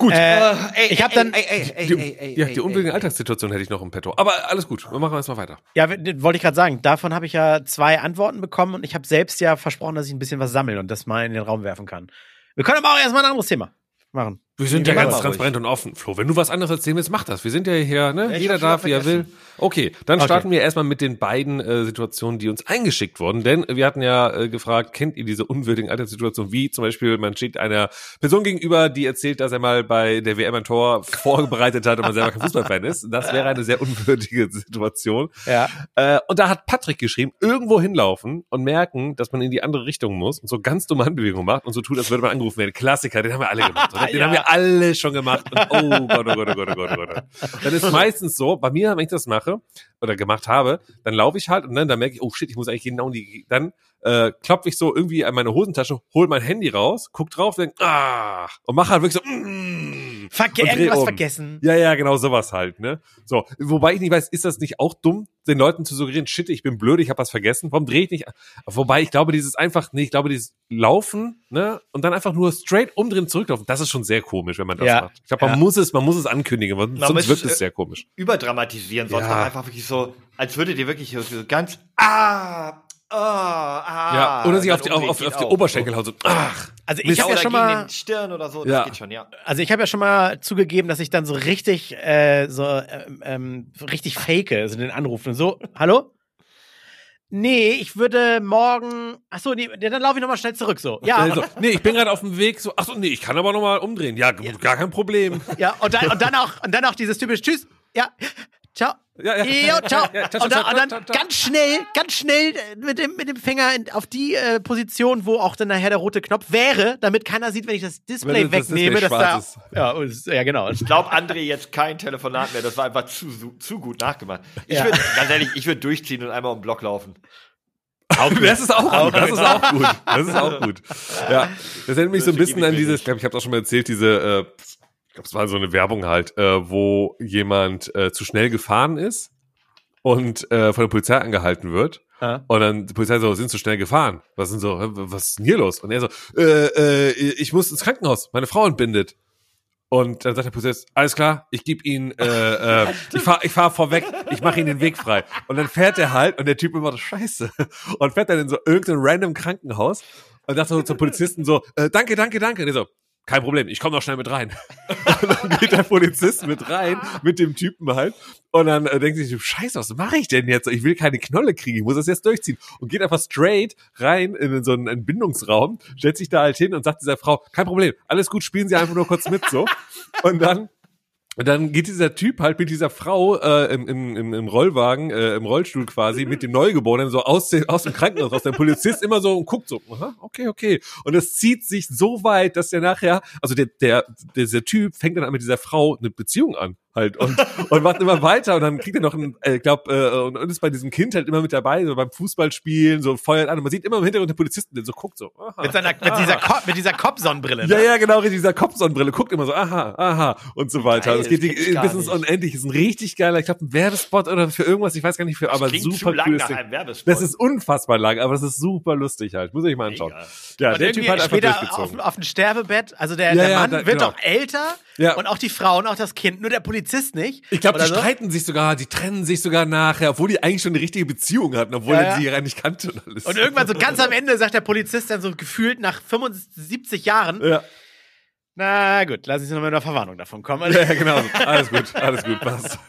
Gut. Äh, ey, ich habe dann ey, ey, die, ja, die unwillige Alltagssituation hätte ich noch im Petto. Aber alles gut, wir machen erstmal weiter. Ja, wollte ich gerade sagen. Davon habe ich ja zwei Antworten bekommen und ich habe selbst ja versprochen, dass ich ein bisschen was sammeln und das mal in den Raum werfen kann. Wir können aber auch erstmal ein anderes Thema machen. Wir sind ja ganz transparent ruhig. und offen, Flo. Wenn du was anderes erzählen willst, mach das. Wir sind ja hier, ne? Ja, Jeder darf, wie er will. Okay, dann okay. starten wir erstmal mit den beiden äh, Situationen, die uns eingeschickt wurden. Denn wir hatten ja äh, gefragt, kennt ihr diese unwürdigen Alterssituationen, wie zum Beispiel, man steht einer Person gegenüber, die erzählt, dass er mal bei der WM ein Tor vorbereitet hat und man selber kein Fußballfan ist. Das wäre eine sehr unwürdige Situation. Ja. Äh, und da hat Patrick geschrieben, irgendwo hinlaufen und merken, dass man in die andere Richtung muss und so ganz dumme Handbewegungen macht und so tut, als würde man angerufen werden. Klassiker, den haben wir alle gemacht. Oder? Den ja. haben wir alle schon gemacht. Und, oh Gott, oh Gott, oh Gott, oh Gott, oh Gott. Dann ist meistens so, bei mir, wenn ich das mache oder gemacht habe, dann laufe ich halt und dann, dann merke ich, oh shit, ich muss eigentlich genau in die, dann äh, klopfe ich so irgendwie an meine Hosentasche, hol mein Handy raus, guck drauf, denk, ah, und mache halt wirklich so, mm, Verge irgendwas um. vergessen. Ja, ja, genau sowas halt, ne? So, wobei ich nicht weiß, ist das nicht auch dumm, den Leuten zu suggerieren, shit, ich bin blöd, ich habe was vergessen, warum drehe ich nicht? Wobei ich glaube, dieses einfach, nee, ich glaube, dieses Laufen, ne, und dann einfach nur straight umdrehen, zurücklaufen, das ist schon sehr komisch, wenn man das ja. macht. Ich glaube, man ja. muss es, man muss es ankündigen, man sonst wirkt es sehr komisch. Überdramatisieren, sonst ja. einfach wirklich so, als würdet ihr wirklich so ganz, ah, Oh, ah, ja, oder sich auf die, auf, auf, auf die Oberschenkel hauen. So, ach. Also ich habe ja schon mal Stirn oder so, das ja. geht schon, ja. Also ich habe ja schon mal zugegeben, dass ich dann so richtig äh, so ähm, ähm, richtig fake, also den anrufen so, hallo? Nee, ich würde morgen. Ach so, nee, dann laufe ich nochmal schnell zurück so. Ja. Also, nee, ich bin gerade auf dem Weg so. Ach so, nee, ich kann aber nochmal umdrehen. Ja, ja, gar kein Problem. Ja, und dann, und dann auch und dann auch dieses typische Tschüss. Ja. Ciao. Ja, ja. Jo, ciao. Ja, ciao, und dann, und dann ganz schnell, ganz schnell mit dem, mit dem Finger in, auf die äh, Position, wo auch dann nachher der rote Knopf wäre, damit keiner sieht, wenn ich das Display das wegnehme, dass da. Ja, ja, genau. Ich glaube, André jetzt kein Telefonat mehr. Das war einfach zu, zu gut nachgemacht. Ich ja. würde, ganz ehrlich, ich würde durchziehen und einmal um den Block laufen. Auch das ist auch gut. Das ist auch gut. Das ist auch gut. Ja, das erinnert mich so ein bisschen an dieses, ich glaube, ich habe auch schon mal erzählt, diese äh, ich glaube, es war so eine Werbung halt, äh, wo jemand äh, zu schnell gefahren ist und äh, von der Polizei angehalten wird. Ja. Und dann die Polizei so, sind zu schnell gefahren. Was sind so, was ist denn hier los? Und er so, äh, äh, ich muss ins Krankenhaus, meine Frau entbindet. Und dann sagt der Polizist, alles klar, ich gebe ihn, äh, äh, ich fahr, ich fahr vorweg, ich mache ihn den Weg frei. Und dann fährt er halt und der Typ immer so scheiße und fährt dann in so irgendein random Krankenhaus und sagt so zum Polizisten so, äh, danke, danke, danke. Und der so, kein Problem, ich komme noch schnell mit rein. und dann geht der Polizist mit rein, mit dem Typen halt. Und dann äh, denkt sich, scheiße, was mache ich denn jetzt? Ich will keine Knolle kriegen, ich muss das jetzt durchziehen. Und geht einfach straight rein in so einen Entbindungsraum, stellt sich da halt hin und sagt dieser Frau, kein Problem, alles gut, spielen Sie einfach nur kurz mit so. Und dann und dann geht dieser Typ halt mit dieser Frau äh, im, im, im Rollwagen, äh, im Rollstuhl quasi, mit dem Neugeborenen so aus, dem aus dem Krankenhaus, aus dem Polizist immer so und guckt so, aha, okay, okay. Und es zieht sich so weit, dass der nachher, also der, der, dieser Typ fängt dann an mit dieser Frau eine Beziehung an halt und, und macht immer weiter und dann kriegt er noch ein, äh, ich glaube, äh, und, und ist bei diesem Kind halt immer mit dabei, so beim Fußballspielen, so feuert an und man sieht immer im Hintergrund den Polizisten, der so guckt so. Aha, mit, seiner, mit dieser Kopf, mit dieser Kopfsonnenbrille. Ne? Ja, ja, genau, mit dieser Kopfsonnenbrille, guckt immer so, aha, aha und so weiter. Geil, es geht die, bis ins Unendliche. Ist ein richtig geiler, ich glaube, ein Werbespot oder für irgendwas, ich weiß gar nicht für, aber super Werbespot. Das ist unfassbar lang, aber es ist super lustig halt. Muss ich mal anschauen. Mega. Ja, und der Typ hat einfach durchgezogen. Auf, auf dem Sterbebett, also der, ja, der Mann da, wird genau. doch älter ja. und auch die Frau und auch das Kind, nur der Polizist nicht. Ich glaube, die so? streiten sich sogar, die trennen sich sogar nachher, obwohl die eigentlich schon eine richtige Beziehung hatten, obwohl ja, er sie ja nicht kannte und alles. Und irgendwann so ganz am Ende sagt der Polizist dann so gefühlt nach 75 Jahren, ja. Na gut, lass uns nochmal in der Verwarnung davon kommen. Ja, genau. Alles gut, alles gut, passt.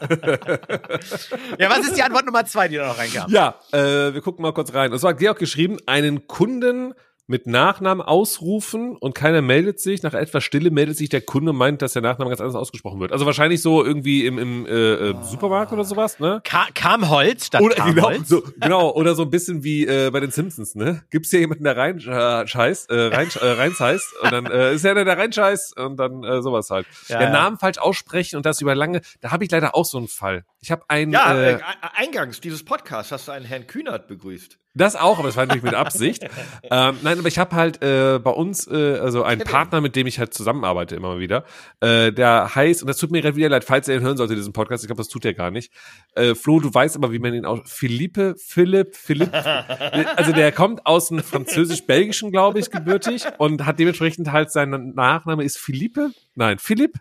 ja, was ist die Antwort Nummer zwei, die da noch reinkam? Ja, äh, wir gucken mal kurz rein. Und zwar hat Georg geschrieben, einen Kunden mit Nachnamen ausrufen und keiner meldet sich. Nach etwas Stille meldet sich der Kunde und meint, dass der Nachname ganz anders ausgesprochen wird. Also wahrscheinlich so irgendwie im, im äh, äh, Supermarkt oder sowas, ne? Ka kam Holz statt oder, genau, Holz. So, genau, oder so ein bisschen wie äh, bei den Simpsons, ne? Gibt's hier jemanden, der rein äh, scheißt, äh, rein, äh, rein heißt und dann äh, ist ja der, der rein scheißt und dann äh, sowas halt. Ja, der ja. Namen falsch aussprechen und das über lange, da habe ich leider auch so einen Fall. Ich habe einen Ja, äh, äh eingangs dieses Podcasts hast du einen Herrn Kühnert begrüßt. Das auch, aber das war natürlich mit Absicht. ähm, nein, aber ich habe halt äh, bei uns äh, also einen Partner, mit dem ich halt zusammenarbeite immer mal wieder. Äh, der heißt, und das tut mir gerade wieder leid, falls er ihn hören sollte, diesen Podcast, ich glaube, das tut er gar nicht. Äh, Flo, du weißt aber, wie man ihn auch. Philippe, Philipp, Philipp. also der kommt aus dem französisch-belgischen, glaube ich, gebürtig und hat dementsprechend halt sein Nachname ist Philippe. Nein, Philipp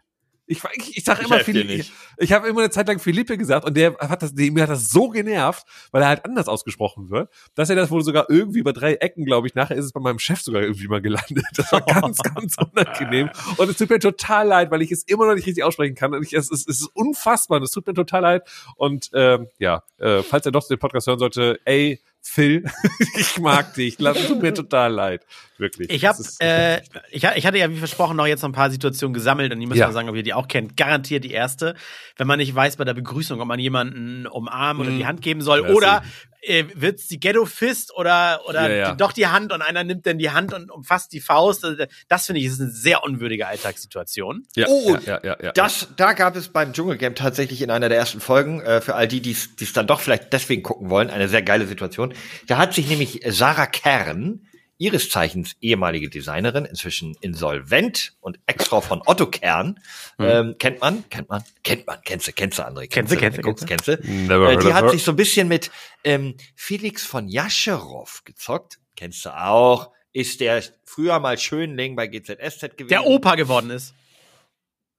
ich, ich, ich sage immer Philippe. Ich, ich habe immer eine Zeit lang Philippe gesagt und der hat das, mir hat das so genervt, weil er halt anders ausgesprochen wird, dass er das wohl sogar irgendwie über drei Ecken, glaube ich, nachher ist es bei meinem Chef sogar irgendwie mal gelandet. Das war ganz, ganz unangenehm. Und es tut mir total leid, weil ich es immer noch nicht richtig aussprechen kann. Und ich, es, es, es ist unfassbar und es tut mir total leid. Und ähm, ja, äh, falls er doch den Podcast hören sollte, ey, Phil, ich mag dich. Lass es tut mir total leid. Wirklich. Ich habe, äh, ich, ich, hatte ja wie versprochen noch jetzt noch ein paar Situationen gesammelt und die müssen ja. wir sagen, ob ihr die auch kennt. Garantiert die erste, wenn man nicht weiß bei der Begrüßung, ob man jemanden umarmen oder mhm. die Hand geben soll ja, oder äh, wird's die Ghetto Fist oder oder ja, ja. doch die Hand und einer nimmt dann die Hand und umfasst die Faust. Also, das finde ich ist eine sehr unwürdige Alltagssituation. Ja, oh, ja, ja, ja, das da gab es beim Dschungelcamp tatsächlich in einer der ersten Folgen äh, für all die, die es dann doch vielleicht deswegen gucken wollen, eine sehr geile Situation. Da hat sich nämlich Sarah Kern ihres Zeichens ehemalige Designerin, inzwischen insolvent und Ex-Frau von Otto Kern. Hm. Ähm, kennt man, kennt man, kennt man, kennst du, kennst du, André? Kennst du, kennst du, kennst du? Kennst du? Äh, die hat sich so ein bisschen mit ähm, Felix von Jascherow gezockt. Kennst du auch. Ist der früher mal Schönling bei GZSZ gewesen. Der Opa geworden ist.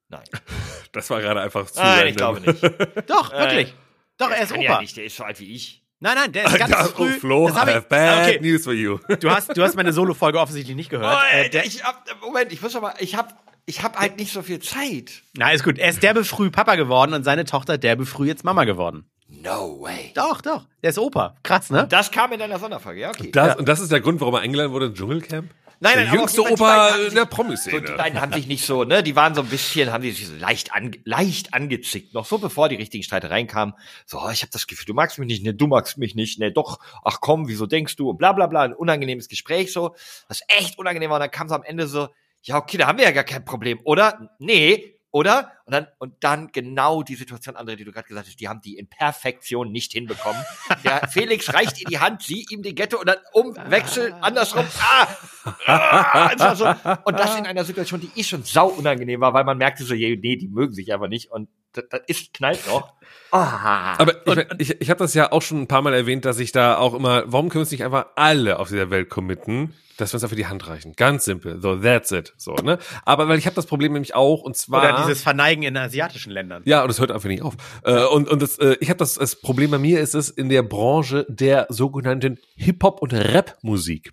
Nein. Das war gerade einfach zu Nein, ich glaube nicht. Doch, wirklich. Äh, Doch, er ist Opa. Ja nicht, der ist so alt wie ich. Nein, nein, der ist ganz oh, früh. Flo, das I have bad okay. news for you. Du hast, du hast meine Solo-Folge offensichtlich nicht gehört. Oh, äh, der, ich hab, Moment, ich muss aber, ich hab, ich hab halt nicht so viel Zeit. Na, ist gut. Er ist derbe früh Papa geworden und seine Tochter derbe früh jetzt Mama geworden. No way. Doch, doch. Der ist Opa. Krass, ne? Und das kam in einer Sonderfolge, ja, okay. Das, ja. Und das ist der Grund, warum er eingeladen wurde ins Dschungelcamp? Nein, nein, der jüngste Opa in der Promi-Szene. So, die beiden haben sich nicht so, ne, die waren so ein bisschen, haben die sich so leicht, an, leicht angezickt, noch so bevor die richtigen Streitereien kamen. So, oh, ich habe das Gefühl, du magst mich nicht, ne, du magst mich nicht, ne, doch, ach komm, wieso denkst du, und bla bla bla, ein unangenehmes Gespräch so, was echt unangenehm war, und dann kam so am Ende so, ja, okay, da haben wir ja gar kein Problem, oder? Nee, oder? Und dann, und dann genau die Situation, André, die du gerade gesagt hast, die haben die in Perfektion nicht hinbekommen. Der Felix reicht ihr die Hand, sie ihm die Ghetto und dann umwechseln, andersrum. Ah! ah so. Und das in einer Situation, die eh schon sau unangenehm war, weil man merkte so, nee, die mögen sich einfach nicht. Und das, das ist knallt noch. Oh. Aber ich, ich, ich habe das ja auch schon ein paar Mal erwähnt, dass ich da auch immer, warum können wir uns nicht einfach alle auf dieser Welt committen? dass wir uns einfach die Hand reichen. Ganz simpel. So, that's it. So, ne? Aber weil ich habe das Problem nämlich auch und zwar oder dieses Verneigen in asiatischen Ländern. Ja, und das hört einfach nicht auf. Äh, und und das, äh, ich habe das das Problem bei mir ist es in der Branche der sogenannten Hip Hop und Rap Musik,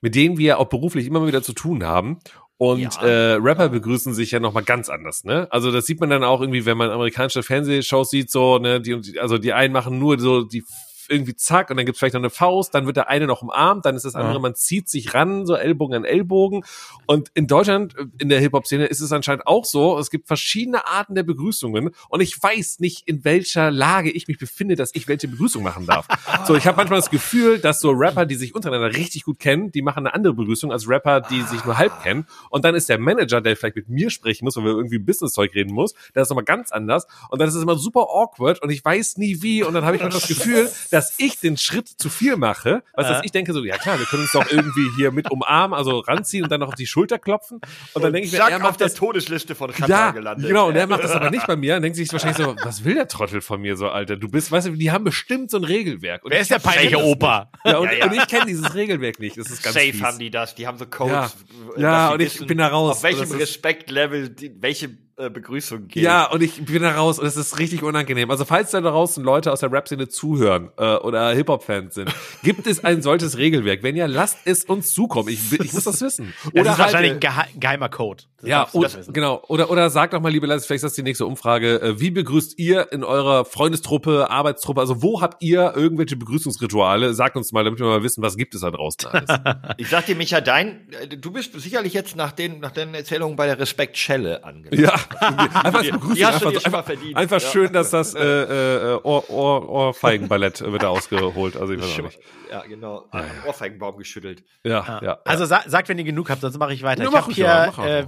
mit denen wir auch beruflich immer wieder zu tun haben. Und ja. äh, Rapper begrüßen sich ja nochmal ganz anders, ne? Also das sieht man dann auch irgendwie, wenn man amerikanische Fernsehshows sieht, so, ne, die, also die einen machen nur so die irgendwie zack und dann gibt's vielleicht noch eine Faust, dann wird der eine noch umarmt, dann ist das andere, ja. man zieht sich ran, so Ellbogen an Ellbogen. Und in Deutschland, äh, in der Hip-Hop-Szene, ist es anscheinend auch so, es gibt verschiedene Arten der Begrüßungen und ich weiß nicht, in welcher Lage ich mich befinde, dass ich welche Begrüßung machen darf. so, ich habe manchmal das Gefühl, dass so Rapper, die sich untereinander richtig gut kennen, die machen eine andere Begrüßung als Rapper, die sich nur halb kennen. Und dann ist der Manager, der vielleicht mit mir sprechen muss, weil wir irgendwie Business-Zeug reden muss, der ist nochmal ganz anders. Und dann ist es immer super awkward und ich weiß nie wie. Und dann habe ich manchmal das Gefühl, dass ich den Schritt zu viel mache, was äh. ich denke so, ja klar, wir können uns doch irgendwie hier mit umarmen, also ranziehen und dann noch auf die Schulter klopfen. Und, dann denke ich mir, er macht auf der Todesliste von Katar ja, gelandet. Genau, und er macht das aber nicht bei mir und denkt sich wahrscheinlich so, was will der Trottel von mir so, Alter? Du bist, weißt du, die haben bestimmt so ein Regelwerk. Und Wer ist der peinliche Opa? Ja, und, ja, ja. und ich kenne dieses Regelwerk nicht. Das ist ganz Safe fies. haben die das, die haben so Codes. Ja, ja und ich bin da raus. Auf welchem Respektlevel, welche äh, Begrüßung geht. Ja, und ich bin da raus und es ist richtig unangenehm. Also falls da draußen Leute aus der Rap-Szene zuhören äh, oder Hip-Hop-Fans sind, gibt es ein solches Regelwerk? Wenn ja, lasst es uns zukommen. Ich, ich muss das wissen. Oder das ist wahrscheinlich ein gehe geheimer Code. Das ja, oder, genau. Oder, oder sagt doch mal, liebe Leute, vielleicht ist das die nächste Umfrage. Äh, wie begrüßt ihr in eurer Freundestruppe, Arbeitstruppe? Also wo habt ihr irgendwelche Begrüßungsrituale? Sagt uns mal, damit wir mal wissen, was gibt es da draußen alles. ich sag dir, Micha, dein, äh, du bist sicherlich jetzt nach den, nach den Erzählungen bei der Respektschelle angekommen. Ja, einfach als Begrüßung. einfach, einfach, einfach ja. schön, dass das äh, äh, Ohr, Ohr, Ohrfeigenballett wird da ausgeholt. Also ich weiß auch nicht. Ja, genau. Ah, ja. Ohrfeigenbaum geschüttelt. Ja, ja. ja. Also sa sagt, wenn ihr genug habt, sonst mache ich weiter. Ja, ich habe hier ja, äh,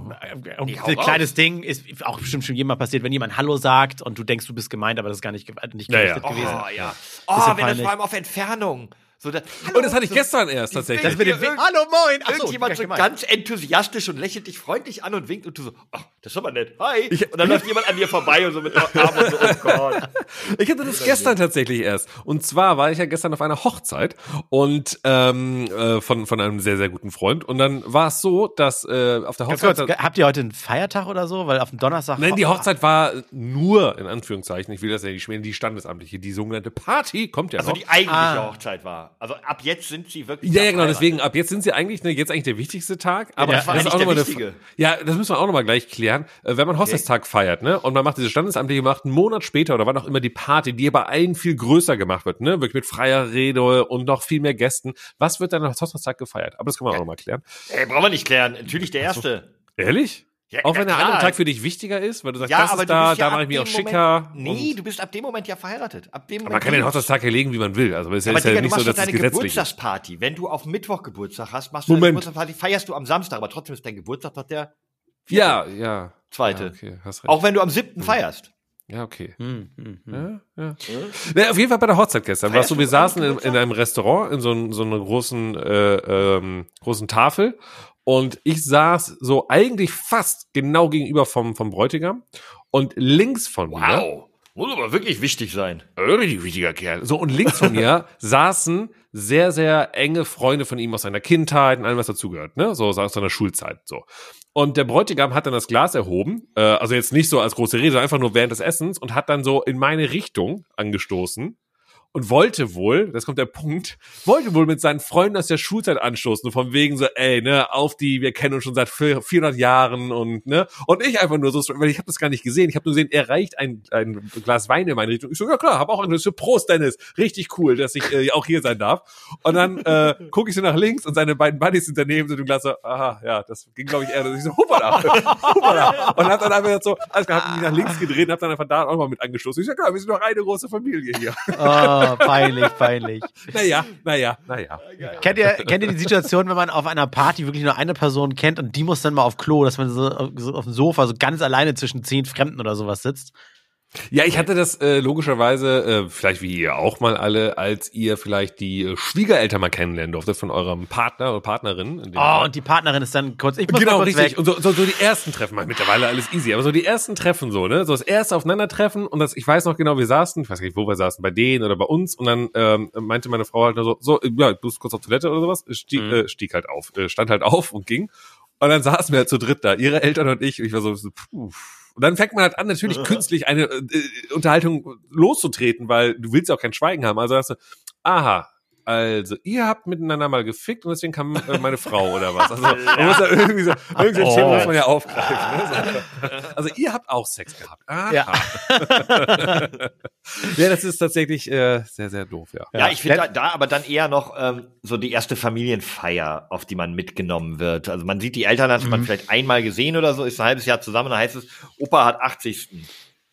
ein nee, kleines Ding, ist auch bestimmt schon jemand passiert, wenn jemand Hallo sagt und du denkst, du bist gemeint, aber das ist gar nicht, nicht gerichtet ja, gewesen. Oh, ja. Oh, wenn das vor allem auf Entfernung. So, da, hallo, und das hatte ich so, gestern erst tatsächlich. Hallo, moin. Ach irgendjemand so, so ganz enthusiastisch und lächelt dich freundlich an und winkt und du so, ach, das ist aber nett. Hi. Ich, und dann läuft jemand an dir vorbei und so mit Arm und so, oh Gott. Ich hatte das gestern tatsächlich erst. Und zwar war ich ja gestern auf einer Hochzeit und ähm, äh, von, von einem sehr, sehr guten Freund. Und dann war es so, dass äh, auf der Hochzeit. Kurz, habt ihr heute einen Feiertag oder so? Weil auf dem Donnerstag. Nein, die Hochzeit war nur, in Anführungszeichen, ich will das ja nicht schmälen, die standesamtliche, die sogenannte Party kommt ja also noch. Also die eigentliche ah. Hochzeit war. Also ab jetzt sind sie wirklich. Ja, ja, genau, deswegen, ab jetzt sind sie eigentlich, ne, jetzt eigentlich der wichtigste Tag. Aber ja, das, das ist auch nochmal eine. Ja, das müssen wir auch nochmal gleich klären. Äh, wenn man Hochzeitstag okay. feiert, ne, und man macht diese standesamtliche macht einen Monat später oder wann auch immer die Party, die bei allen viel größer gemacht wird, ne, wirklich mit freier Rede und noch viel mehr Gästen. Was wird dann als Hochzeitstag gefeiert? Aber das können wir auch nochmal klären. Ey, brauchen wir nicht klären. Natürlich der erste. Ehrlich? Ja, auch wenn der andere Tag für dich wichtiger ist, weil du sagst, ja, das ist da, ja da mache ich mich auch schicker. nee, du bist ab dem Moment ja verheiratet. Ab dem Moment man kann den Hochzeitstag erlegen, wie man will. Also es ist aber ja, Digga, nicht so, dass deine es gesetzlich Geburtstagsparty. Wenn du auf Mittwoch Geburtstag hast, machst du Moment. eine Geburtstagsparty, feierst du am Samstag, aber trotzdem ist dein Geburtstag doch der vierte. Ja, ja. Zweite. Ja, okay, hast recht. Auch wenn du am siebten hm. feierst. Ja, okay. Hm, hm, hm. Ja, ja. ja, auf jeden Fall bei der Hochzeit gestern. Warst du, wir saßen in, in, einem Restaurant in so, so einer großen, äh, ähm, großen Tafel und ich saß so eigentlich fast genau gegenüber vom, vom Bräutigam und links von wow. mir. Wow. Muss aber wirklich wichtig sein. Richtig wichtiger Kerl. So, und links von mir saßen sehr, sehr enge Freunde von ihm aus seiner Kindheit und allem, was dazugehört, ne? So aus seiner Schulzeit. So. Und der Bräutigam hat dann das Glas erhoben, äh, also jetzt nicht so als große Rede, sondern einfach nur während des Essens und hat dann so in meine Richtung angestoßen und wollte wohl, das kommt der Punkt, wollte wohl mit seinen Freunden aus der Schulzeit anstoßen, von wegen so, ey, ne, auf die, wir kennen uns schon seit 400 Jahren und, ne, und ich einfach nur so, weil ich habe das gar nicht gesehen, ich habe nur gesehen, er reicht ein, ein Glas Wein in meine Richtung. Ich so, ja klar, habe auch ein so, Prost, Dennis, richtig cool, dass ich äh, auch hier sein darf. Und dann äh, gucke ich so nach links und seine beiden Buddies sind daneben so, du Glas so, aha, ja, das ging, glaube ich, eher, dass ich so, hoppala, hoppala. Und hab dann einfach so, alles klar, hab mich nach links gedreht und hab dann einfach da auch mal mit angestoßen. Ich so, ja klar, wir sind doch eine große Familie hier. Oh. peinlich, peinlich. Naja, naja, naja. Kennt ihr, kennt ihr die Situation, wenn man auf einer Party wirklich nur eine Person kennt und die muss dann mal auf Klo, dass man so, so auf dem Sofa so ganz alleine zwischen zehn Fremden oder sowas sitzt? Ja, ich hatte das äh, logischerweise, äh, vielleicht wie ihr auch mal alle, als ihr vielleicht die äh, Schwiegereltern mal kennenlernen durftet von eurem Partner oder Partnerin. Oh, Fall. und die Partnerin ist dann kurz, ich muss genau, kurz richtig. Weg. Und so, so, so die ersten Treffen, mal mittlerweile alles easy, aber so die ersten Treffen so, ne, so das erste Aufeinandertreffen und das, ich weiß noch genau, wir saßen, ich weiß nicht, wo wir saßen, bei denen oder bei uns und dann ähm, meinte meine Frau halt nur so, so, ja, du bist kurz auf Toilette oder sowas, stieg, mhm. äh, stieg halt auf, äh, stand halt auf und ging und dann saßen wir halt zu dritt da, ihre Eltern und ich und ich war so, so puh, und dann fängt man halt an, natürlich künstlich eine äh, Unterhaltung loszutreten, weil du willst ja auch kein Schweigen haben. Also hast du, aha, also, ihr habt miteinander mal gefickt und deswegen kam äh, meine Frau oder was. Also, man muss da irgendwie so, irgendwie oh. Thema muss man ja aufgreifen. Ne? So. Also, ihr habt auch Sex gehabt. Aha. Ja. ja, das ist tatsächlich äh, sehr, sehr doof, ja. Ja, ich finde da, da aber dann eher noch ähm, so die erste Familienfeier, auf die man mitgenommen wird. Also man sieht die Eltern, hat mhm. man vielleicht einmal gesehen oder so, ist ein halbes Jahr zusammen, dann heißt es, Opa hat 80.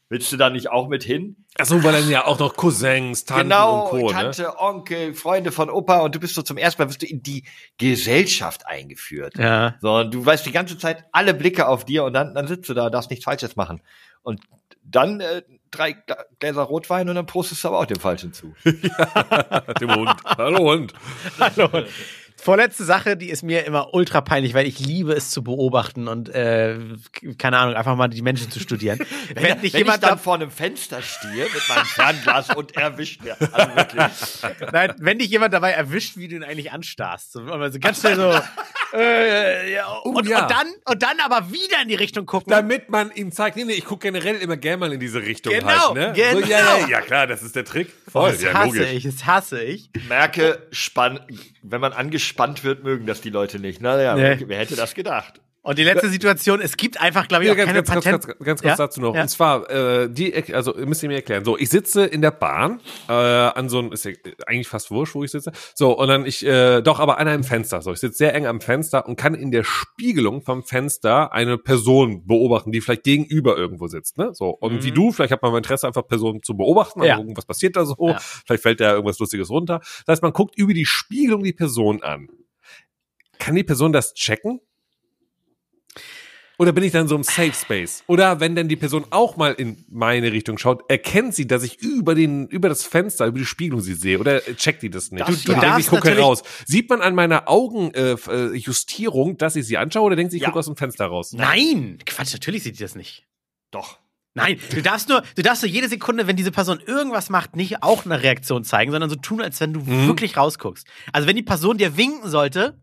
Willst du da nicht auch mit hin? Achso, weil dann ja auch noch Cousins, Tanten genau, und Co. Ne? Tante, ne? Onkel, Freunde von Opa und du bist so zum ersten Mal wirst du in die Gesellschaft eingeführt. Ja. So, und du weißt die ganze Zeit alle Blicke auf dir und dann, dann sitzt du da, darfst nichts Falsches machen. Und dann äh, drei Gläser Rotwein und dann prostest du aber auch dem Falschen zu. ja, dem Hund. Hallo Hund. Hallo Hund. Vorletzte Sache, die ist mir immer ultra peinlich, weil ich liebe es zu beobachten und äh, keine Ahnung, einfach mal die Menschen zu studieren. wenn, wenn, wenn jemand ich dann vor einem Fenster stehe mit meinem Fernglas und erwischt mir. Also wirklich. Nein, wenn dich jemand dabei erwischt, wie du ihn eigentlich anstarrst. So, also ganz schnell so. äh, ja, uh, und, ja. und, dann, und dann aber wieder in die Richtung gucken. Damit man ihm zeigt, nee, nee, ich gucke generell immer gerne mal in diese Richtung genau, halt. Ne? Genau. So, ja, ja, ja, klar, das ist der Trick. Voll, das ja, hasse logisch. ich, das hasse ich. Merke, spann, wenn man angespannt wird, mögen das die Leute nicht. Naja, nee. wer hätte das gedacht? Und die letzte Situation, es gibt einfach, glaube ich, auch ganz, keine ganz, Patent. Ganz, ganz, ganz kurz ja? dazu noch. Ja. Und zwar, äh, die, also müsst ihr mir erklären. So, ich sitze in der Bahn äh, an so einem, ist ja eigentlich fast wurscht, wo ich sitze. So, und dann ich, äh, doch, aber an einem Fenster. So, ich sitze sehr eng am Fenster und kann in der Spiegelung vom Fenster eine Person beobachten, die vielleicht gegenüber irgendwo sitzt. Ne? So, und mhm. wie du, vielleicht hat man mal Interesse, einfach Personen zu beobachten, ja. gucken, was passiert da so. Ja. Vielleicht fällt da irgendwas Lustiges runter. Das heißt, man guckt über die Spiegelung die Person an. Kann die Person das checken? Oder bin ich dann so im Safe Space? Oder wenn denn die Person auch mal in meine Richtung schaut, erkennt sie, dass ich über den, über das Fenster, über die Spiegelung sie sehe? Oder checkt die das nicht? Das, du, du ja. ich gucke raus. Sieht man an meiner Augenjustierung, äh, dass ich sie anschaue oder denkt sie, ich ja. gucke aus dem Fenster raus? Nein! Quatsch, natürlich sieht die das nicht. Doch. Nein, du darfst nur, du darfst nur jede Sekunde, wenn diese Person irgendwas macht, nicht auch eine Reaktion zeigen, sondern so tun, als wenn du mhm. wirklich rausguckst. Also wenn die Person dir winken sollte,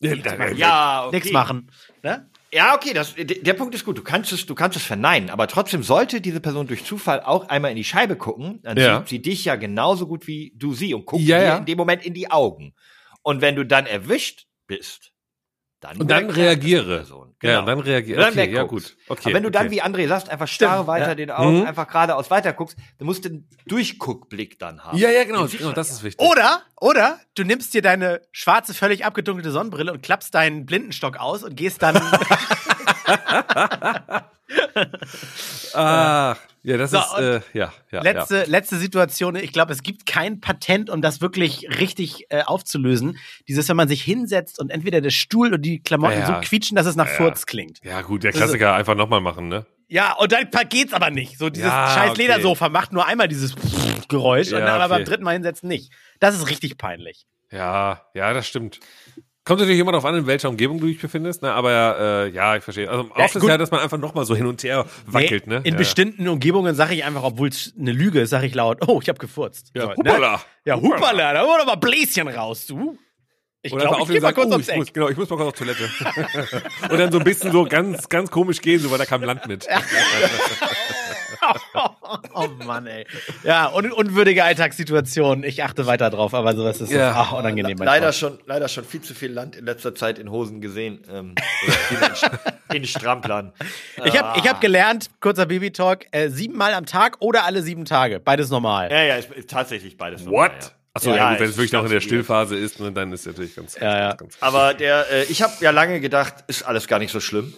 ja, ja okay. nichts machen. Ne? Ja, okay, das, der Punkt ist gut. Du kannst es, du kannst es verneinen, aber trotzdem sollte diese Person durch Zufall auch einmal in die Scheibe gucken, dann ja. sieht sie dich ja genauso gut wie du sie und guckt ja, dir ja. in dem Moment in die Augen. Und wenn du dann erwischt bist, dann und dann reagiere. Genau. Ja, dann reagiere. Okay, dann ja gut. Okay, Aber wenn du okay. dann, wie André sagst, einfach starr Stimmt, weiter ja. den Augen, mhm. einfach geradeaus weiter guckst, dann musst du einen Durchguckblick dann haben. Ja, ja, genau, genau das ist wichtig. Oder, oder du nimmst dir deine schwarze, völlig abgedunkelte Sonnenbrille und klappst deinen Blindenstock aus und gehst dann Ach, ja, das so, ist, äh, ja, ja. Letzte, ja. letzte Situation. Ich glaube, es gibt kein Patent, um das wirklich richtig äh, aufzulösen. Dieses, wenn man sich hinsetzt und entweder der Stuhl oder die Klamotten ja, so quietschen, dass es nach Furz klingt. Ja, gut, der Klassiker, ist, einfach nochmal machen, ne? Ja, und dann geht's aber nicht. So dieses scheiß okay. Ledersofa macht nur einmal dieses Geräusch und dann okay. aber beim dritten Mal hinsetzen nicht. Das ist richtig peinlich. Ja, ja, das stimmt. Kommt natürlich immer darauf an, in welcher Umgebung du dich befindest, ne? aber äh, ja, ich verstehe. Also oft ja, ist ja, dass man einfach nochmal so hin und her wackelt. Nee, ne? In ja. bestimmten Umgebungen sage ich einfach, obwohl es eine Lüge ist, sage ich laut, oh, ich habe gefurzt. Ja, so, hupala. Ne? Ja, hupala, da wurde aber Bläschen raus, du. Ich glaube, ich gehe mal kurz oh, Eck. Muss, genau, ich muss mal kurz auf Toilette. und dann so ein bisschen so ganz, ganz komisch gehen, so weil da kam Land mit. oh Mann, ey. Ja, un unwürdige Alltagssituation. Ich achte weiter drauf, aber sowas ist ja. ach, unangenehm. Leider schon, leider schon viel zu viel Land in letzter Zeit in Hosen gesehen. Ähm, in, in Stramplern. Ich habe ich hab gelernt, kurzer Baby-Talk, äh, siebenmal am Tag oder alle sieben Tage. Beides normal. Ja, ja, ist, ist tatsächlich beides normal. What? Ja. Achso, ja, ja, gut, wenn es wirklich noch in der Stillphase ist, ne, dann ist es natürlich ganz, ja, ja. ganz, ganz Aber der, äh, ich habe ja lange gedacht, ist alles gar nicht so schlimm.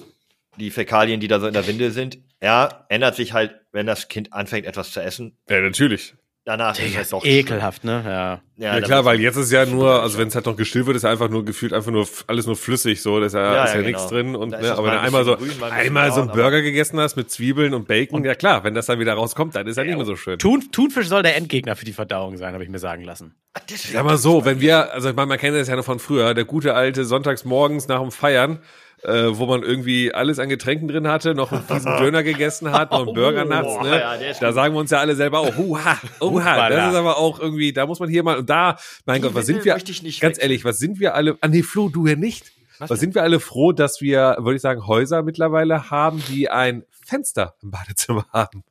Die Fäkalien, die da so in der Windel sind. Ja, ändert sich halt, wenn das Kind anfängt, etwas zu essen. Ja, natürlich. Danach ist es halt doch ekelhaft, ne? Ja. Ja, ja klar, weil jetzt ist ja nur, also wenn es halt noch gestillt wird, ist ja einfach nur gefühlt einfach nur alles nur flüssig, so, da ist ja, ja, ist ja, genau. nichts drin und ne, aber wenn du einmal so grün, einmal so einen Burger gegessen hast mit Zwiebeln und Bacon, und ja klar, wenn das dann wieder rauskommt, dann ist ja, nicht mehr so schön. Thun, Thunfisch soll der Endgegner für die Verdauung sein, habe ich mir sagen lassen. Sag mal so, wenn wir, also ich meine, man kennt das ja noch von früher, der gute alte sonntags morgens nach dem Feiern, äh, wo man irgendwie alles an Getränken drin hatte, noch einen fiesen Döner gegessen hat, noch einen Burger oh, nachts. Ne? Ja, da sagen wir uns ja alle selber auch, huha, huha. Das ist aber auch irgendwie, da muss man hier mal, und da, mein Die Gott, was sind wir, ganz ehrlich, was sind wir alle, ah nee, Flo, du ja nicht. Was, was sind wir alle froh, dass wir, würde ich sagen, Häuser mittlerweile haben, die ein Fenster im Badezimmer haben?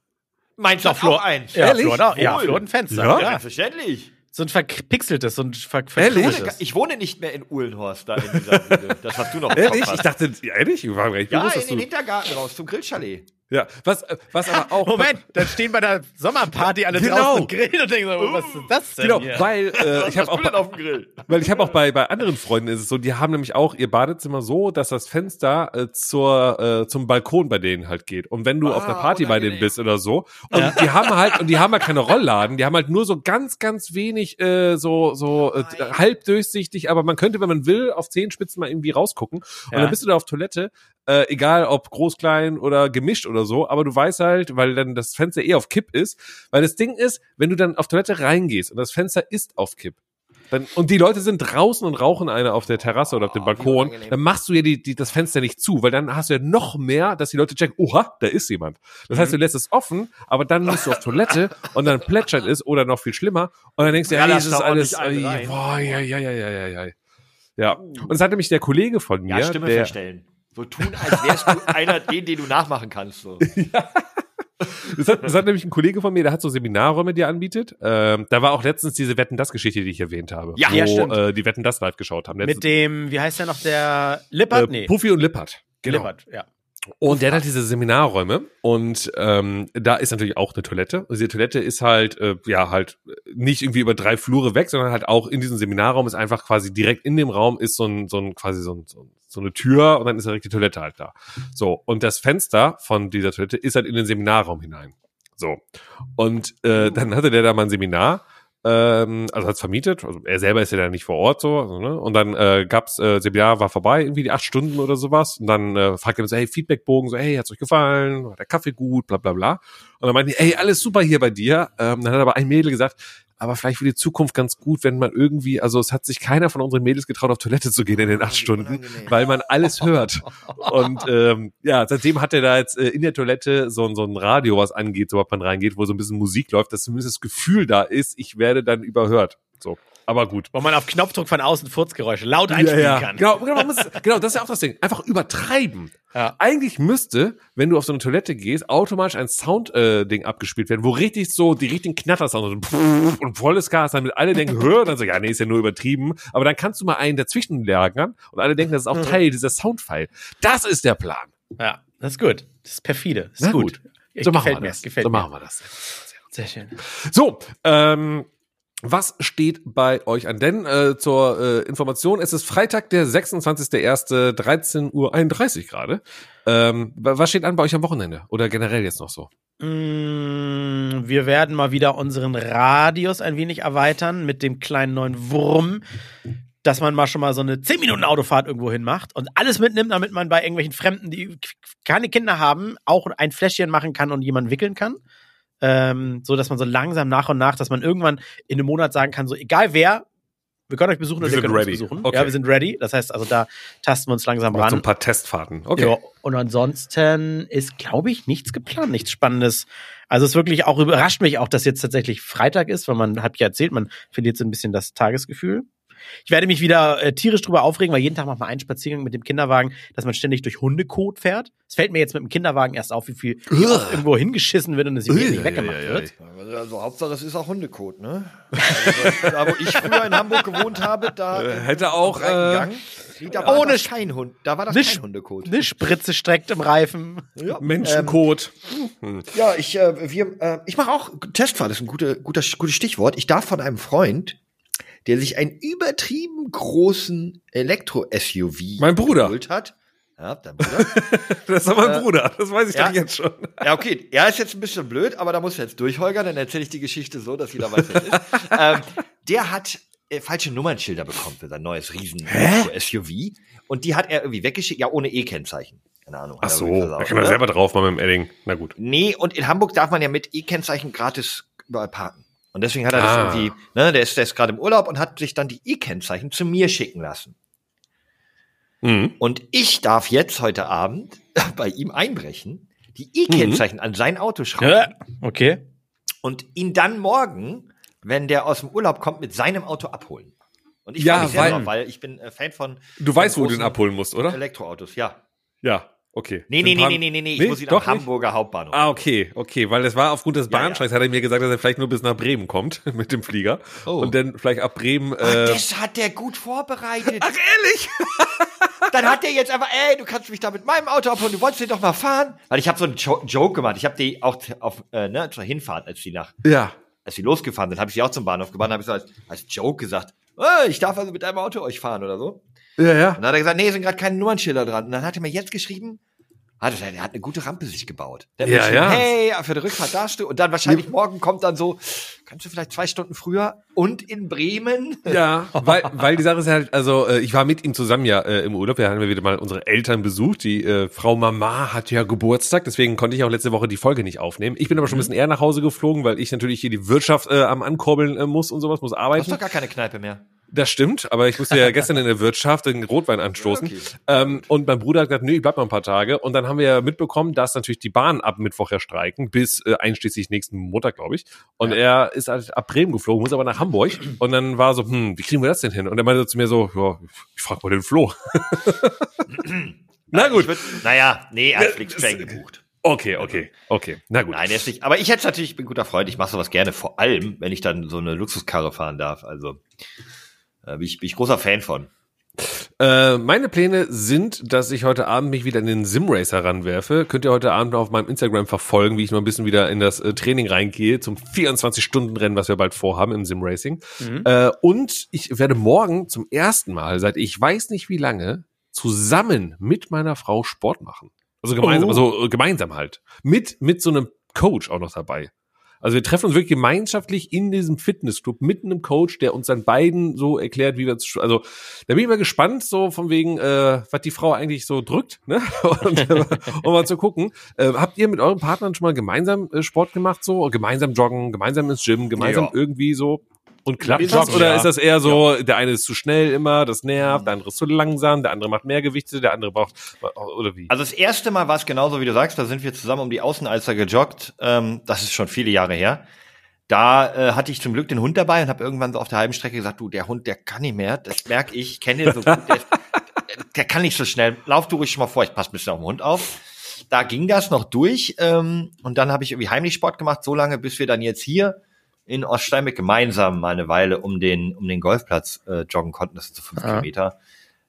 Meinst du auch Flo eins? Ja, Ehrlich? Flo, ja, Flo ein Fenster. Ja, ja. selbstverständlich. So ein verpixeltes, so ein ver Ehrlich? Ich wohne nicht mehr in Uhlenhorst, da in dieser Bude. Das hast du noch Ehrlich? Ich dachte, ehrlich? Ich war ja, bewusst, in den Hintergarten raus, zum Grillchalet. Ja, was, was aber auch. Moment, dann stehen bei der Sommerparty alle genau. draußen und grillen und denken so, was ist das denn? Genau, hier? weil äh, ich habe auch, auf dem Grill? weil ich habe auch bei bei anderen Freunden ist es so, die haben nämlich auch ihr Badezimmer so, dass das Fenster äh, zur äh, zum Balkon bei denen halt geht. Und wenn du ah, auf einer Party unangenehm. bei denen bist oder so, und ja. die haben halt und die haben halt keine Rollladen, die haben halt nur so ganz ganz wenig äh, so so äh, halb durchsichtig, aber man könnte, wenn man will, auf Zehenspitzen mal irgendwie rausgucken. Und ja. dann bist du da auf Toilette äh, egal ob groß, klein oder gemischt oder so, aber du weißt halt, weil dann das Fenster eh auf Kipp ist, weil das Ding ist, wenn du dann auf Toilette reingehst und das Fenster ist auf Kipp, dann, und die Leute sind draußen und rauchen eine auf der Terrasse oder auf dem oh, Balkon, dann machst du ja die, die, das Fenster nicht zu, weil dann hast du ja noch mehr, dass die Leute checken, oha, da ist jemand. Das heißt, du mhm. lässt es offen, aber dann musst du auf Toilette und dann plätschert es oder noch viel schlimmer und dann denkst du, ja, das ist alles, äh, boah, ja, ja, ja, ja, ja, ja. Ja, und es hat nämlich der Kollege von mir, ja, Stimme der, verstellen. So tun, als wärst du einer den, den du nachmachen kannst. So. ja. Das hat, das hat nämlich ein Kollege von mir, der hat so Seminarräume, die er anbietet. Ähm, da war auch letztens diese Wetten das Geschichte, die ich erwähnt habe. Ja, wo, ja stimmt. Äh, die Wetten das live geschaut haben. Letztens, Mit dem, wie heißt der noch, der Lippert? Äh, nee. Puffy und Lippert. Genau. Lippert, ja. Und der hat halt diese Seminarräume und ähm, da ist natürlich auch eine Toilette. Und diese Toilette ist halt, äh, ja, halt nicht irgendwie über drei Flure weg, sondern halt auch in diesem Seminarraum ist einfach quasi direkt in dem Raum ist so ein, so ein quasi so, ein, so eine Tür und dann ist direkt die Toilette halt da. So, und das Fenster von dieser Toilette ist halt in den Seminarraum hinein. So. Und äh, dann hatte der da mal ein Seminar ähm, also hat's vermietet. Also er selber ist ja da nicht vor Ort so. Also, ne? Und dann äh, gab's äh, Seminar war vorbei, irgendwie die acht Stunden oder sowas. Und dann äh, fragt er mich so, hey, Feedbackbogen, so, hey, hat's euch gefallen? War der Kaffee gut? Bla bla bla. Und dann meinte ich, hey, alles super hier bei dir. Ähm, dann hat aber ein Mädel gesagt, aber vielleicht für die Zukunft ganz gut, wenn man irgendwie, also es hat sich keiner von unseren Mädels getraut, auf Toilette zu gehen in den acht Stunden, weil man alles hört. Und ähm, ja, seitdem hat er da jetzt äh, in der Toilette so, so ein Radio, was angeht, sobald man reingeht, wo so ein bisschen Musik läuft, dass zumindest das Gefühl da ist, ich werde dann überhört. So. Aber gut. Wo man auf Knopfdruck von außen Furzgeräusche laut einspielen ja, ja. kann. Genau, genau, muss, genau, das ist ja auch das Ding. Einfach übertreiben. Ja. Eigentlich müsste, wenn du auf so eine Toilette gehst, automatisch ein Sound-Ding äh, abgespielt werden, wo richtig so die richtigen Knattersound und, und volles Gas, damit alle denken, hör, dann so, ja, nee, ist ja nur übertrieben. Aber dann kannst du mal einen dazwischen lagern und alle denken, das ist auch mhm. Teil dieser Soundfile. Das ist der Plan. Ja, das ist gut. Das ist perfide. Das ist Na gut. gut. So machen wir das. Gefällt so machen wir das. Sehr schön. So, ähm, was steht bei euch an? Denn äh, zur äh, Information, es ist Freitag, der 26.01., 13.31 Uhr gerade. Ähm, was steht an bei euch am Wochenende? Oder generell jetzt noch so? Mm, wir werden mal wieder unseren Radius ein wenig erweitern mit dem kleinen neuen Wurm, dass man mal schon mal so eine 10 Minuten Autofahrt irgendwo hin macht und alles mitnimmt, damit man bei irgendwelchen Fremden, die keine Kinder haben, auch ein Fläschchen machen kann und jemanden wickeln kann ähm, so dass man so langsam nach und nach, dass man irgendwann in einem Monat sagen kann, so egal wer, wir können euch besuchen und wir, wir können ready. uns besuchen. Okay. Ja, wir sind ready. Das heißt, also da tasten wir uns langsam Macht ran. So ein paar Testfahrten. Okay. Ja, und ansonsten ist, glaube ich, nichts geplant, nichts Spannendes. Also es wirklich auch überrascht mich auch, dass jetzt tatsächlich Freitag ist, weil man hat ja erzählt, man verliert so ein bisschen das Tagesgefühl. Ich werde mich wieder äh, tierisch drüber aufregen, weil jeden Tag macht man einen Spaziergang mit dem Kinderwagen, dass man ständig durch Hundekot fährt. Es fällt mir jetzt mit dem Kinderwagen erst auf, wie viel irgendwo hingeschissen wird und es hier nicht weggemacht wird. Also Hauptsache, es ist auch Hundekot, ne? Also, da, wo ich früher in Hamburg gewohnt habe, da äh, hätte auch äh, da war ohne kein Hund, da war das kein Hundekot. Eine Spritze streckt im Reifen. Ja. Menschenkot. Ähm, ja, ich äh, wir äh, ich mache auch Testfahrt, das ist ein guter, guter gutes Stichwort. Ich darf von einem Freund der sich einen übertrieben großen Elektro-SUV mein Bruder. geholt hat. Ja, dein Bruder. das ist mein äh, Bruder, das weiß ich ja, doch jetzt schon. Ja, okay. Er ist jetzt ein bisschen blöd, aber da muss er jetzt durchholgern, dann erzähle ich die Geschichte so, dass jeder weiß, wer es ist. ähm, der hat äh, falsche Nummernschilder bekommen für sein neues Riesen-SUV. Und die hat er irgendwie weggeschickt, ja, ohne E-Kennzeichen. Keine Ahnung. Ach so, da kann man selber drauf mal mit dem Edding. Na gut. Nee, und in Hamburg darf man ja mit E-Kennzeichen gratis überall parken. Und deswegen hat er ah. das irgendwie, ne, der ist, der ist gerade im Urlaub und hat sich dann die E-Kennzeichen zu mir schicken lassen. Mhm. Und ich darf jetzt heute Abend bei ihm einbrechen, die E-Kennzeichen mhm. an sein Auto schreiben. Ja, okay. Und ihn dann morgen, wenn der aus dem Urlaub kommt, mit seinem Auto abholen. Und ich ja, weil, weil ich bin äh, Fan von. Du weißt, wo du ihn abholen musst, oder? Elektroautos, ja. Ja. Okay. Nee, nee, nee, nee, nee, nee, nee, ich muss wieder am Hamburger Hauptbahnhof. Ah, okay, okay, weil es war aufgrund des Bahnsteigs, hat er mir gesagt, dass er vielleicht nur bis nach Bremen kommt mit dem Flieger. Oh. Und dann vielleicht ab Bremen. Ach, äh, das hat der gut vorbereitet. Ach, ehrlich? dann hat der jetzt einfach, ey, du kannst mich da mit meinem Auto abholen, du wolltest den doch mal fahren. Weil ich habe so einen jo Joke gemacht. Ich habe die auch auf, äh, ne, zur Hinfahrt, als die nach. Ja. Als sie losgefahren sind, habe ich sie auch zum Bahnhof gebracht, habe ich so als, als Joke gesagt, oh, ich darf also mit deinem Auto euch fahren oder so. Ja, ja. Und dann hat er gesagt, nee, sind gerade keine Nummernschilder dran. Und dann hat er mir jetzt geschrieben, hat er, hat eine gute Rampe sich gebaut. Der ja, ja. Hey, für die Rückfahrt darfst du. Und dann wahrscheinlich morgen kommt dann so, kannst du vielleicht zwei Stunden früher und in Bremen? Ja, weil, weil die Sache ist halt, also äh, ich war mit ihm zusammen ja äh, im Urlaub. Wir haben ja wieder mal unsere Eltern besucht. Die äh, Frau Mama hat ja Geburtstag, deswegen konnte ich auch letzte Woche die Folge nicht aufnehmen. Ich bin aber schon ein mhm. bisschen eher nach Hause geflogen, weil ich natürlich hier die Wirtschaft äh, am Ankurbeln äh, muss und sowas, muss arbeiten. Du hast doch gar keine Kneipe mehr. Das stimmt, aber ich musste ja gestern in der Wirtschaft den Rotwein anstoßen. Okay. Ähm, und mein Bruder hat gesagt, nö, ich bleib mal ein paar Tage. Und dann haben wir ja mitbekommen, dass natürlich die Bahn ab Mittwoch ja streiken, bis äh, einschließlich nächsten Montag, glaube ich. Und ja. er ist halt ab Bremen geflogen, muss aber nach Hamburg. Und dann war so, hm, wie kriegen wir das denn hin? Und er meinte zu mir so, ja, ich frag mal den Flo. Na gut. Würd, naja, nee, er hat Flixtrain gebucht. Okay, okay, okay. Na gut. Nein, er ist nicht. Aber ich hätte natürlich, ich bin guter Freund, ich mache sowas gerne, vor allem, wenn ich dann so eine Luxuskarre fahren darf. Also äh, bin, ich, bin ich großer Fan von. Äh, meine Pläne sind, dass ich heute Abend mich wieder in den Simracer ranwerfe. Könnt ihr heute Abend auf meinem Instagram verfolgen, wie ich noch ein bisschen wieder in das äh, Training reingehe zum 24-Stunden-Rennen, was wir bald vorhaben im Simracing. Mhm. Äh, und ich werde morgen zum ersten Mal seit ich weiß nicht wie lange zusammen mit meiner Frau Sport machen. Also gemeinsam, oh. also äh, gemeinsam halt. Mit, mit so einem Coach auch noch dabei. Also wir treffen uns wirklich gemeinschaftlich in diesem Fitnessclub mit einem Coach, der uns dann beiden so erklärt, wie wir zu, also da bin ich mal gespannt, so von wegen, äh, was die Frau eigentlich so drückt, ne? Und, äh, um mal zu gucken. Äh, habt ihr mit euren Partnern schon mal gemeinsam äh, Sport gemacht, so gemeinsam joggen, gemeinsam ins Gym, gemeinsam ja. irgendwie so? Und klappt das? Oder ja. ist das eher so, ja. der eine ist zu schnell immer, das nervt, der andere ist zu langsam, der andere macht mehr Gewichte, der andere braucht, oder wie? Also das erste Mal war es genauso, wie du sagst, da sind wir zusammen um die Außenalster gejoggt, ähm, das ist schon viele Jahre her. Da äh, hatte ich zum Glück den Hund dabei und habe irgendwann so auf der halben Strecke gesagt, du, der Hund, der kann nicht mehr, das merke ich, kenne ihn so gut, der, der kann nicht so schnell. Lauf du ruhig schon mal vor, ich passe ein bisschen auf den Hund auf. Da ging das noch durch ähm, und dann habe ich irgendwie heimlich Sport gemacht, so lange, bis wir dann jetzt hier in Oststeinbeck gemeinsam mal eine Weile um den, um den Golfplatz äh, joggen konnten. Das sind so fünf ja. Kilometer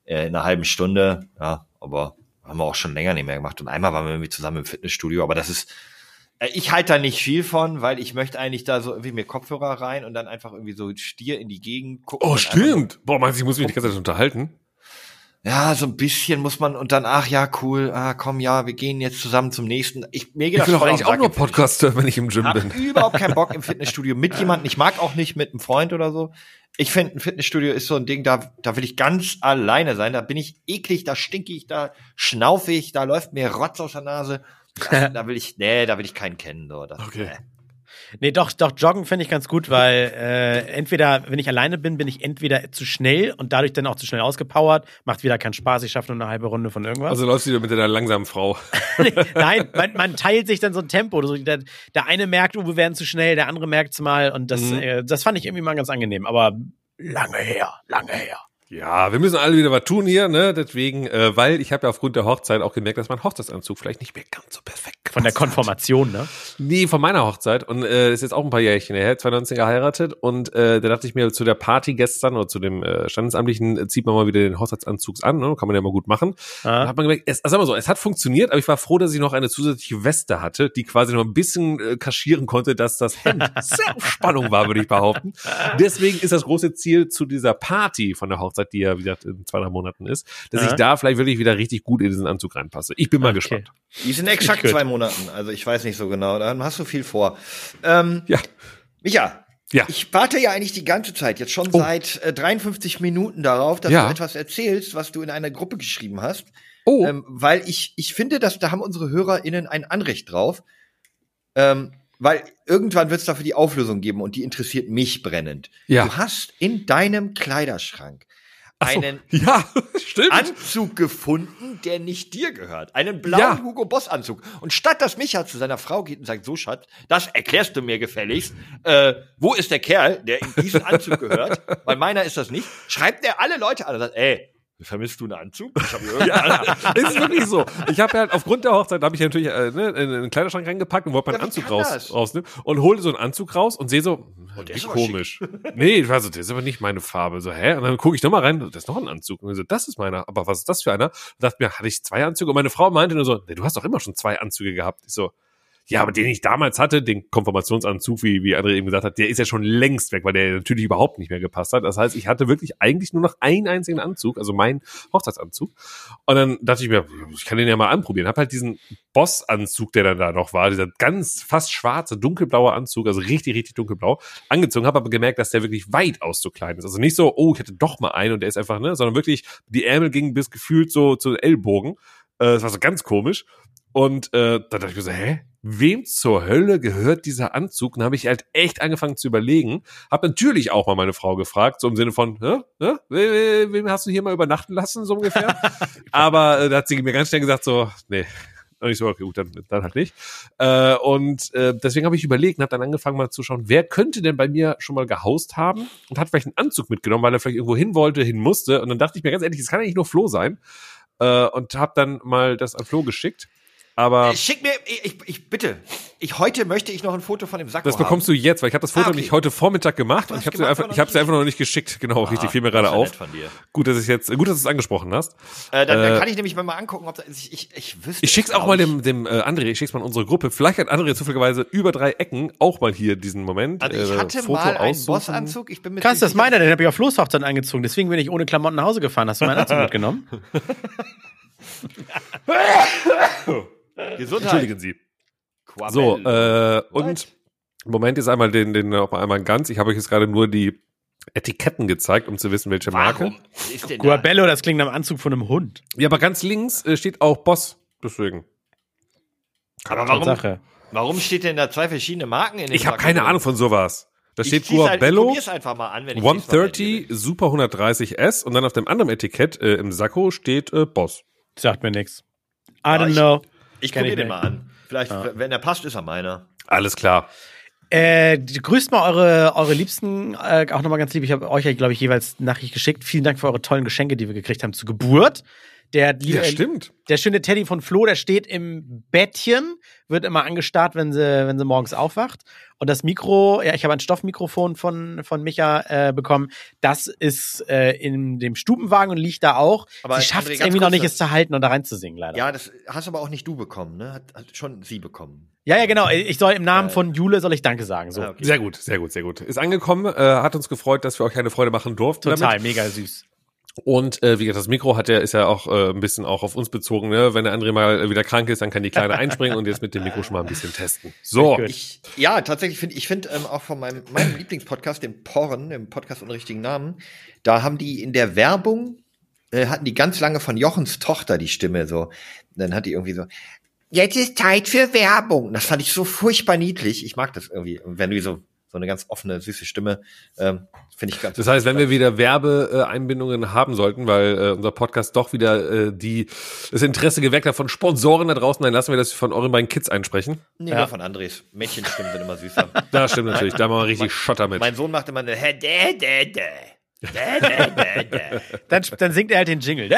äh, in einer halben Stunde. Ja, aber haben wir auch schon länger nicht mehr gemacht. Und einmal waren wir irgendwie zusammen im Fitnessstudio. Aber das ist, äh, ich halte da nicht viel von, weil ich möchte eigentlich da so irgendwie mir Kopfhörer rein und dann einfach irgendwie so Stier in die Gegend gucken. Oh, stimmt. Boah, meinst du, ich muss mich die ganze Zeit unterhalten? Ja, so ein bisschen muss man und dann, ach ja, cool, ah, komm, ja, wir gehen jetzt zusammen zum nächsten. Ich, mir geht ich das will doch eigentlich auch nur Podcast hören, wenn ich im Gym hab bin. überhaupt keinen Bock im Fitnessstudio mit jemandem. Ich mag auch nicht mit einem Freund oder so. Ich finde, ein Fitnessstudio ist so ein Ding, da, da will ich ganz alleine sein. Da bin ich eklig, da stinke ich, da schnaufe ich, da läuft mir Rotz aus der Nase. Da, da will ich, nee, da will ich keinen kennen. So. Das, okay. Nee. Nee, doch, doch, joggen finde ich ganz gut, weil äh, entweder, wenn ich alleine bin, bin ich entweder zu schnell und dadurch dann auch zu schnell ausgepowert, macht wieder keinen Spaß, ich schaffe nur eine halbe Runde von irgendwas. Also läufst du wieder mit deiner langsamen Frau. Nein, man, man, teilt sich dann so ein Tempo. Der, der eine merkt, oh, wir werden zu schnell, der andere merkt es mal und das, mhm. äh, das fand ich irgendwie mal ganz angenehm, aber lange her, lange her. Ja, wir müssen alle wieder was tun hier, ne? Deswegen, äh, weil ich habe ja aufgrund der Hochzeit auch gemerkt, dass mein Hochzeitsanzug vielleicht nicht mehr ganz so perfekt Von der Konformation, ne? Nee, von meiner Hochzeit. Und äh, ist jetzt auch ein paar Jährchen her, 2019 geheiratet. Und äh, da dachte ich mir, zu der Party gestern oder zu dem äh, Standesamtlichen äh, zieht man mal wieder den Hochzeitsanzug an, ne? Kann man ja mal gut machen. Ah. Da hat man gemerkt, es, also sag mal so, es hat funktioniert, aber ich war froh, dass ich noch eine zusätzliche Weste hatte, die quasi noch ein bisschen äh, kaschieren konnte, dass das Hemd sehr auf Spannung war, würde ich behaupten. Deswegen ist das große Ziel zu dieser Party von der Hochzeit, die ja, wie gesagt, in zwei, drei Monaten ist, dass ja. ich da vielleicht wirklich wieder richtig gut in diesen Anzug reinpasse. Ich bin mal okay. gespannt. Die sind exakt zwei Monaten, also ich weiß nicht so genau. Dann hast du viel vor. Ähm, ja. Micha, ja. Ich warte ja eigentlich die ganze Zeit, jetzt schon oh. seit äh, 53 Minuten darauf, dass ja. du etwas erzählst, was du in einer Gruppe geschrieben hast. Oh. Ähm, weil ich, ich finde, dass da haben unsere HörerInnen ein Anrecht drauf. Ähm, weil irgendwann wird es dafür die Auflösung geben und die interessiert mich brennend. Ja. Du hast in deinem Kleiderschrank einen so, ja, Anzug gefunden, der nicht dir gehört. Einen blauen ja. Hugo Boss Anzug. Und statt dass Micha zu seiner Frau geht und sagt, so Schatz, das erklärst du mir gefälligst, äh, wo ist der Kerl, der in diesen Anzug gehört, weil meiner ist das nicht, schreibt er alle Leute an und sagt, ey, Vermisst du einen Anzug? ja, ist wirklich so. Ich habe halt aufgrund der Hochzeit, habe ich natürlich äh, ne, in einen Kleiderschrank reingepackt und wollte meinen ja, Anzug raus, rausnehmen und hole so einen Anzug raus und sehe so, oh, der ist komisch. nee, ich war so, das ist aber nicht meine Farbe. So, hä? Und dann gucke ich nochmal rein, das ist noch ein Anzug. Und ich so, das ist meiner. Aber was ist das für einer? Und dachte mir, hatte ich zwei Anzüge? Und meine Frau meinte nur so, nee, du hast doch immer schon zwei Anzüge gehabt. Ich so, ja, aber den ich damals hatte, den Konfirmationsanzug, wie, wie André eben gesagt hat, der ist ja schon längst weg, weil der natürlich überhaupt nicht mehr gepasst hat. Das heißt, ich hatte wirklich eigentlich nur noch einen einzigen Anzug, also meinen Hochzeitsanzug. Und dann dachte ich mir, ich kann den ja mal anprobieren. Hab halt diesen Boss-Anzug, der dann da noch war, dieser ganz fast schwarze, dunkelblaue Anzug, also richtig, richtig dunkelblau, angezogen, habe aber gemerkt, dass der wirklich weitaus zu klein ist. Also nicht so, oh, ich hatte doch mal einen und der ist einfach, ne, sondern wirklich, die Ärmel gingen bis gefühlt so zu Ellbogen. Äh, das war so ganz komisch. Und äh, da dachte ich mir so, hä? Wem zur Hölle gehört dieser Anzug? Und habe ich halt echt angefangen zu überlegen. Habe natürlich auch mal meine Frau gefragt, so im Sinne von, hä? Hä? Wem hast du hier mal übernachten lassen, so ungefähr? Aber äh, da hat sie mir ganz schnell gesagt, so, nee, und ich so, okay, gut, dann, dann halt nicht. Äh, und äh, deswegen habe ich überlegt und habe dann angefangen mal zu schauen, wer könnte denn bei mir schon mal gehaust haben und hat vielleicht einen Anzug mitgenommen, weil er vielleicht irgendwo hin wollte, hin musste. Und dann dachte ich mir ganz ehrlich, es kann eigentlich nur Flo sein. Äh, und habe dann mal das an Flo geschickt. Aber äh, schick mir, ich, ich bitte, ich heute möchte ich noch ein Foto von dem Sack Das bekommst haben. du jetzt, weil ich habe das Foto ah, okay. nämlich heute Vormittag gemacht und ich habe es einfach, ich habe es einfach noch nicht geschickt. Genau, ah, richtig, fiel mir gerade auf. Gut, dass ich jetzt, gut, dass du es angesprochen hast. Äh, dann, äh, dann kann ich nämlich mal angucken, ob da, ich, ich, ich wüsste. Ich schick's auch mal dem, dem äh, André, ich schick's mal in unsere Gruppe. Vielleicht hat André zufälligerweise über drei Ecken auch mal hier diesen Moment. Also ich äh, hatte Foto mal einen Bossanzug. Ich bin mit Kannst das meiner, den habe ich auf Floßhochzeit angezogen. Deswegen bin ich ohne Klamotten nach Hause gefahren. Hast du meinen Anzug mitgenommen? Gesundheit. Entschuldigen Sie. Quabell. So, äh, und Moment jetzt einmal den, den noch einmal ganz. Ich habe euch jetzt gerade nur die Etiketten gezeigt, um zu wissen, welche Warum? Marke. Guabello, das klingt am Anzug von einem Hund. Ja, aber ganz links äh, steht auch Boss. Deswegen. Aber warum, Sache. warum steht denn da zwei verschiedene Marken in den Ich habe keine Ahnung von sowas. Da steht Guabello halt, an, 130 Super 130S und dann auf dem anderen Etikett äh, im Sakko steht äh, Boss. Sagt mir nichts. I don't know. Ich gucke den mal an. Vielleicht, ja. wenn er passt, ist er meiner. Alles klar. Äh, grüßt mal eure, eure Liebsten, äh, auch nochmal ganz lieb. Ich habe euch ja, glaube ich, jeweils Nachricht geschickt. Vielen Dank für eure tollen Geschenke, die wir gekriegt haben zur Geburt. Der, ja, stimmt. Der schöne Teddy von Flo, der steht im Bettchen, wird immer angestarrt, wenn sie, wenn sie morgens aufwacht. Und das Mikro, ja, ich habe ein Stoffmikrofon von, von Micha äh, bekommen. Das ist äh, in dem Stubenwagen und liegt da auch. Aber sie schafft es irgendwie noch nicht, es zu halten und da reinzusingen, leider. Ja, das hast aber auch nicht du bekommen, ne? Hat, hat schon sie bekommen. Ja, ja, genau. Ich soll im Namen äh, von Jule soll ich Danke sagen. So. Ah, okay. Sehr gut, sehr gut, sehr gut. Ist angekommen, äh, hat uns gefreut, dass wir euch eine Freude machen durften. Total, damit. mega süß. Und äh, wie gesagt, das Mikro hat ja, ist ja auch äh, ein bisschen auch auf uns bezogen. Ne? Wenn der andere mal wieder krank ist, dann kann die Kleine einspringen und jetzt mit dem Mikro schon mal ein bisschen testen. So. Ich, ja, tatsächlich finde ich finde ähm, auch von meinem, meinem Lieblingspodcast, dem Porn, dem Podcast ohne richtigen Namen, da haben die in der Werbung äh, hatten die ganz lange von Jochens Tochter die Stimme so. Dann hat die irgendwie so, jetzt ist Zeit für Werbung. Das fand ich so furchtbar niedlich. Ich mag das irgendwie. Wenn du so so eine ganz offene, süße Stimme. Ähm, Finde ich ganz Das heißt, wenn wir wieder Werbeeinbindungen haben sollten, weil äh, unser Podcast doch wieder äh, die das Interesse geweckt hat von Sponsoren da draußen, dann lassen wir das von euren beiden Kids einsprechen. Nee, ja. von Andres. Mädchenstimmen sind immer süßer. Da stimmt natürlich, da machen wir richtig Schotter mit. Mein Sohn macht immer eine dann, dann singt er halt den Jingle.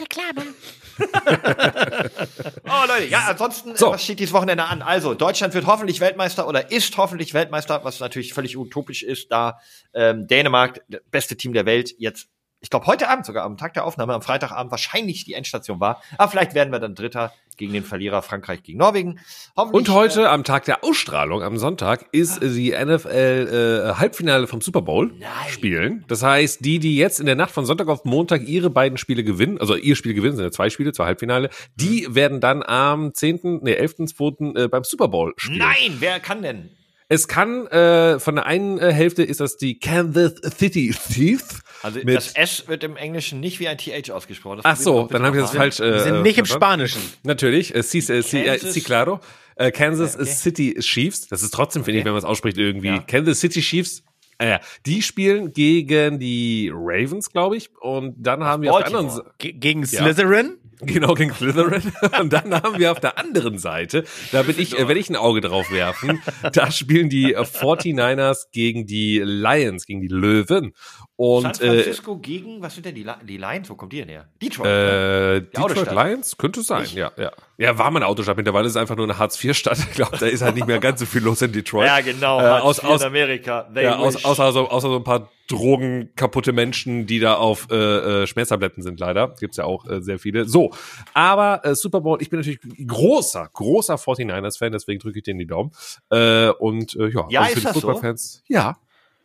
Reklame. oh Leute, ja, ansonsten, so. was steht dieses Wochenende an? Also, Deutschland wird hoffentlich Weltmeister oder ist hoffentlich Weltmeister, was natürlich völlig utopisch ist, da ähm, Dänemark, beste Team der Welt, jetzt ich glaube, heute Abend sogar, am Tag der Aufnahme, am Freitagabend wahrscheinlich die Endstation war. Aber vielleicht werden wir dann Dritter gegen den Verlierer Frankreich gegen Norwegen. Und heute, äh, am Tag der Ausstrahlung, am Sonntag, ist ah. die NFL äh, Halbfinale vom Super Bowl Nein. spielen. Das heißt, die, die jetzt in der Nacht von Sonntag auf Montag ihre beiden Spiele gewinnen, also ihr Spiel gewinnen, sind ja zwei Spiele, zwei Halbfinale, die mhm. werden dann am 10., nee, 11.2. Äh, beim Super Bowl spielen. Nein, wer kann denn? Es kann, äh, von der einen äh, Hälfte ist das die Kansas City Thieves. Also das S wird im Englischen nicht wie ein TH ausgesprochen. Das Ach so, dann habe ich das falsch. Äh, Wir sind nicht im Spanischen. Natürlich, äh, sí, äh, sí, äh, sí, claro. Äh, Kansas okay. City Chiefs. Das ist trotzdem, okay. finde ich, wenn man es ausspricht, irgendwie. Ja. Kansas City Chiefs. Äh, die spielen gegen die Ravens, glaube ich. Und dann haben wir auf der anderen Seite. Gegen Slytherin? Genau, gegen Slytherin. Und dann haben wir auf der anderen Seite, da bin ich, äh, werde ich ein Auge drauf werfen, da spielen die 49ers gegen die Lions, gegen die Löwen. Und, San Francisco äh, gegen, was sind denn die, die Lions? Wo kommt die denn her? Detroit. Äh, Detroit Lions? Könnte sein, ich? ja, ja. Ja, war mal eine Autostadt. Mittlerweile ist es einfach nur eine Hartz-IV-Stadt. Ich glaube, da ist halt nicht mehr ganz so viel los in Detroit. ja, genau. Äh, aus, aus Amerika. They ja, aus, außer, so, außer so ein paar drogenkaputte Menschen, die da auf äh, äh, Schmerztabletten sind, leider. Gibt's ja auch äh, sehr viele. So, aber äh, Super Bowl, ich bin natürlich großer, großer 49ers-Fan, deswegen drücke ich denen die Daumen. Äh, und äh, ja, ja also ist das so? ja,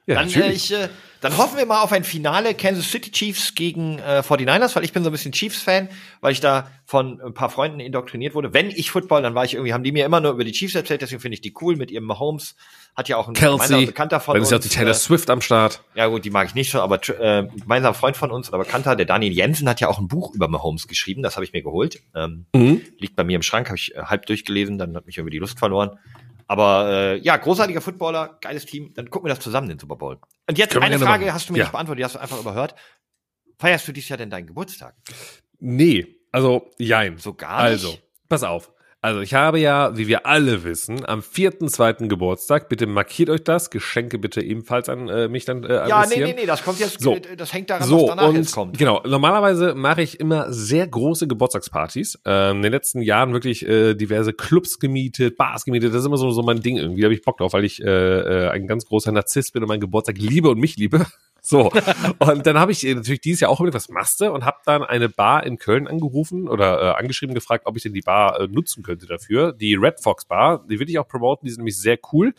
ja, dann, äh, ich, äh, dann hoffen wir mal auf ein Finale Kansas City Chiefs gegen äh, 49ers, weil ich bin so ein bisschen Chiefs-Fan, weil ich da von ein paar Freunden indoktriniert wurde. Wenn ich Football, dann war ich irgendwie, haben die mir immer nur über die Chiefs erzählt, deswegen finde ich die cool mit ihrem Mahomes. Hat ja auch ein Kelsey, Bekannter von dann ist ja auch die Taylor äh, Swift am Start. Ja gut, die mag ich nicht so, aber äh, gemeinsamer Freund von uns oder Bekannter, der Daniel Jensen, hat ja auch ein Buch über Mahomes geschrieben, das habe ich mir geholt. Ähm, mhm. Liegt bei mir im Schrank, habe ich äh, halb durchgelesen, dann hat mich irgendwie die Lust verloren. Aber äh, ja, großartiger Footballer, geiles Team. Dann gucken wir das zusammen, den Super Bowl. Und jetzt Können eine Frage, machen. hast du mir ja. nicht beantwortet, die hast du einfach überhört. Feierst du dieses Jahr denn deinen Geburtstag? Nee, also jein. So gar nicht? Also, pass auf. Also ich habe ja, wie wir alle wissen, am 4.2. Geburtstag. Bitte markiert euch das. Geschenke bitte ebenfalls an äh, mich dann äh, Ja, nee, nee, nee, das kommt jetzt, so. Äh, das hängt daran, so, was danach und, jetzt kommt. Genau, normalerweise mache ich immer sehr große Geburtstagspartys. Ähm, in den letzten Jahren wirklich äh, diverse Clubs gemietet, Bars gemietet. Das ist immer so, so mein Ding irgendwie. Da habe ich Bock drauf, weil ich äh, äh, ein ganz großer Narzisst bin und meinen Geburtstag liebe und mich liebe. So, und dann habe ich natürlich dieses Jahr auch mit was Maste und habe dann eine Bar in Köln angerufen oder äh, angeschrieben gefragt, ob ich denn die Bar äh, nutzen könnte dafür. Die Red Fox Bar, die will ich auch promoten, die sind nämlich sehr cool.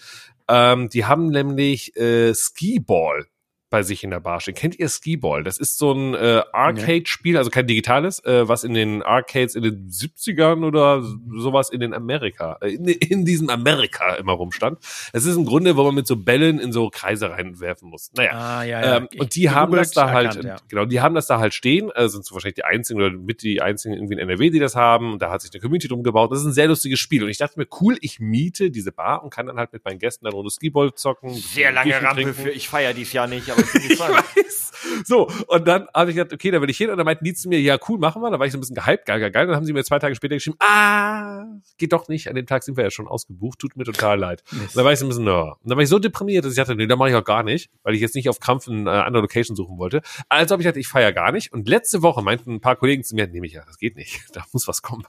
Ähm, die haben nämlich äh, Skiball bei sich in der Bar stehen. Kennt ihr Skiball? Das ist so ein äh, Arcade-Spiel, also kein digitales, äh, was in den Arcades in den 70ern oder sowas in den Amerika, äh, in, in diesem Amerika immer rumstand. Es ist im Grunde, wo man mit so Bällen in so Kreise reinwerfen muss. Naja. Ah, ja, ja. Ähm, und die haben das da halt, erkannt, ja. genau, die haben das da halt stehen, äh, sind so wahrscheinlich die einzigen oder mit die einzigen irgendwie in NRW, die das haben. Und da hat sich eine Community drum gebaut. Das ist ein sehr lustiges Spiel. Und ich dachte mir, cool, ich miete diese Bar und kann dann halt mit meinen Gästen dann Runde Skiball zocken. Sehr lange Rampe für, ich feiere dies Jahr nicht, aber ich weiß. So, und dann habe ich gedacht, okay, da will ich hin. Und dann meinten die zu mir, ja, cool, machen wir. Da war ich so ein bisschen gehypt, geil, geil, geil. Dann haben sie mir zwei Tage später geschrieben, ah, geht doch nicht. An dem Tag sind wir ja schon ausgebucht. Tut mir total leid. Und da war ich so ein bisschen, no. Und dann war ich so deprimiert, dass ich dachte, nee, da mache ich auch gar nicht, weil ich jetzt nicht auf Krampf eine äh, andere Location suchen wollte. Also habe ich gedacht, ich feiere gar nicht. Und letzte Woche meinten ein paar Kollegen zu mir, nehme ich ja, das geht nicht. Da muss was kommen.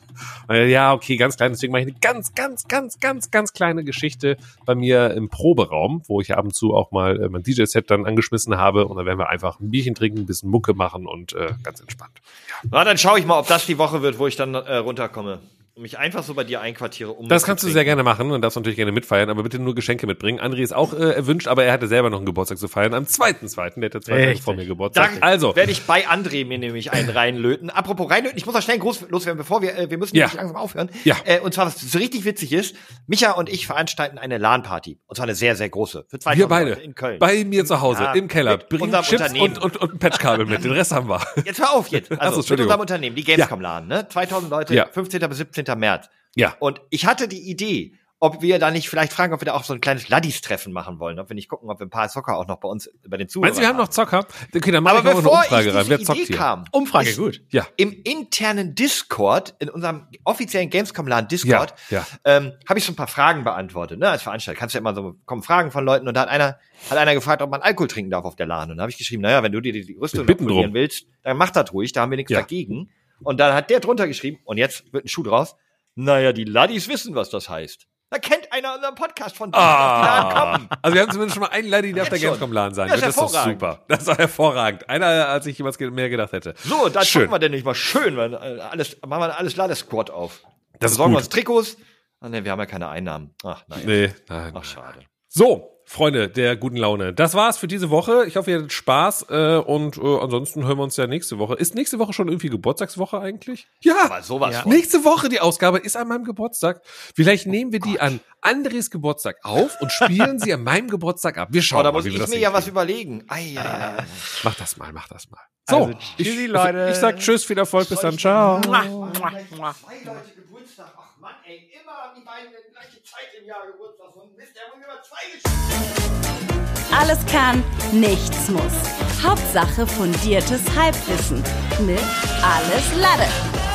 ja, okay, ganz klein. Deswegen mache ich eine ganz, ganz, ganz, ganz, ganz kleine Geschichte bei mir im Proberaum, wo ich ab und zu auch mal äh, mein DJ-Set dann angeschmissen habe. Und dann werden wir einfach ein Bierchen trinken, ein bisschen Mucke machen und äh, ganz entspannt. Ja. Na, dann schaue ich mal, ob das die Woche wird, wo ich dann äh, runterkomme mich einfach so bei dir einquartiere. Um das kannst du sehr gerne machen und darfst natürlich gerne mitfeiern, aber bitte nur Geschenke mitbringen. André ist auch äh, erwünscht, aber er hatte selber noch einen Geburtstag zu feiern. Am zweiten, zweiten, der hatte zwei Tage vor mir Geburtstag. Dann also werde ich bei André mir nämlich einen reinlöten. Apropos reinlöten, ich muss noch schnell groß loswerden, bevor wir, äh, wir müssen ja. langsam aufhören. Ja. Äh, und zwar, was so richtig witzig ist, Micha und ich veranstalten eine LAN-Party. Und zwar eine sehr, sehr große. Für zwei Wir beide. in Köln. Bei mir zu Hause, ja, im Keller. Bring Chips und, und, und ein Patchkabel mit. Den Rest haben wir. Jetzt hör auf jetzt. Also, Achso, mit unserem Unternehmen, die Gamescom LAN, ne? 2000 Leute, ja. 15. bis 17. März. Ja. Und ich hatte die Idee, ob wir da nicht vielleicht fragen, ob wir da auch so ein kleines Laddies-Treffen machen wollen. Ob wir nicht gucken, ob wir ein paar Zocker auch noch bei uns bei den Zuhörern Meinst du, wir haben noch Zocker? Okay, dann machen Aber wir bevor eine Umfrage rein. Wer zockt Idee hier? kam, Umfrage, gut. Ja. Im internen Discord, in unserem offiziellen Gamescom-Laden Discord, ja, ja. ähm, habe ich so ein paar Fragen beantwortet. Ne? Als Veranstalter kannst du ja immer so, kommen Fragen von Leuten und da hat einer, hat einer gefragt, ob man Alkohol trinken darf auf der LAN. Und da habe ich geschrieben, naja, wenn du dir die, die Rüstung probieren willst, dann mach das ruhig, da haben wir nichts ja. dagegen. Und dann hat der drunter geschrieben, und jetzt wird ein Schuh draus, naja, die Laddies wissen, was das heißt. Da kennt einer unseren Podcast von ah. Also wir haben zumindest schon mal einen Laddy, der auf der Gamescom-Laden sein wird. Das ist, ist super. Das ist hervorragend. Einer, als ich jemals mehr gedacht hätte. So, da schauen wir denn nicht mal schön, weil äh, alles, machen wir alles Ladesquad auf. Das Besorgen wir uns Trikots. Ach nee, wir haben ja keine Einnahmen. Ach, nein. Nee, nein. Ach, schade. So, Freunde der guten Laune. Das war's für diese Woche. Ich hoffe, ihr hattet Spaß äh, und äh, ansonsten hören wir uns ja nächste Woche. Ist nächste Woche schon irgendwie Geburtstagswoche eigentlich? Ja, Aber sowas ja. nächste Woche die Ausgabe ist an meinem Geburtstag. Vielleicht nehmen wir die Gott. an Andres Geburtstag auf und spielen sie an meinem Geburtstag ab. Wir schauen oh, da mal, muss wie ich mir ja was überlegen. Ai, ai, ai. Äh, mach das mal, mach das mal. So, also, tschüssi, ich, Leute. Ich sag Tschüss, viel Erfolg, bis dann, ciao. Zwei Leute Geburtstag. Ach Mann, ey, immer haben die beiden gleiche Zeit im Jahr Geburtstag. Und Mist, der muss immer zwei alles kann, nichts muss. Hauptsache fundiertes Halbwissen mit Alles Lade.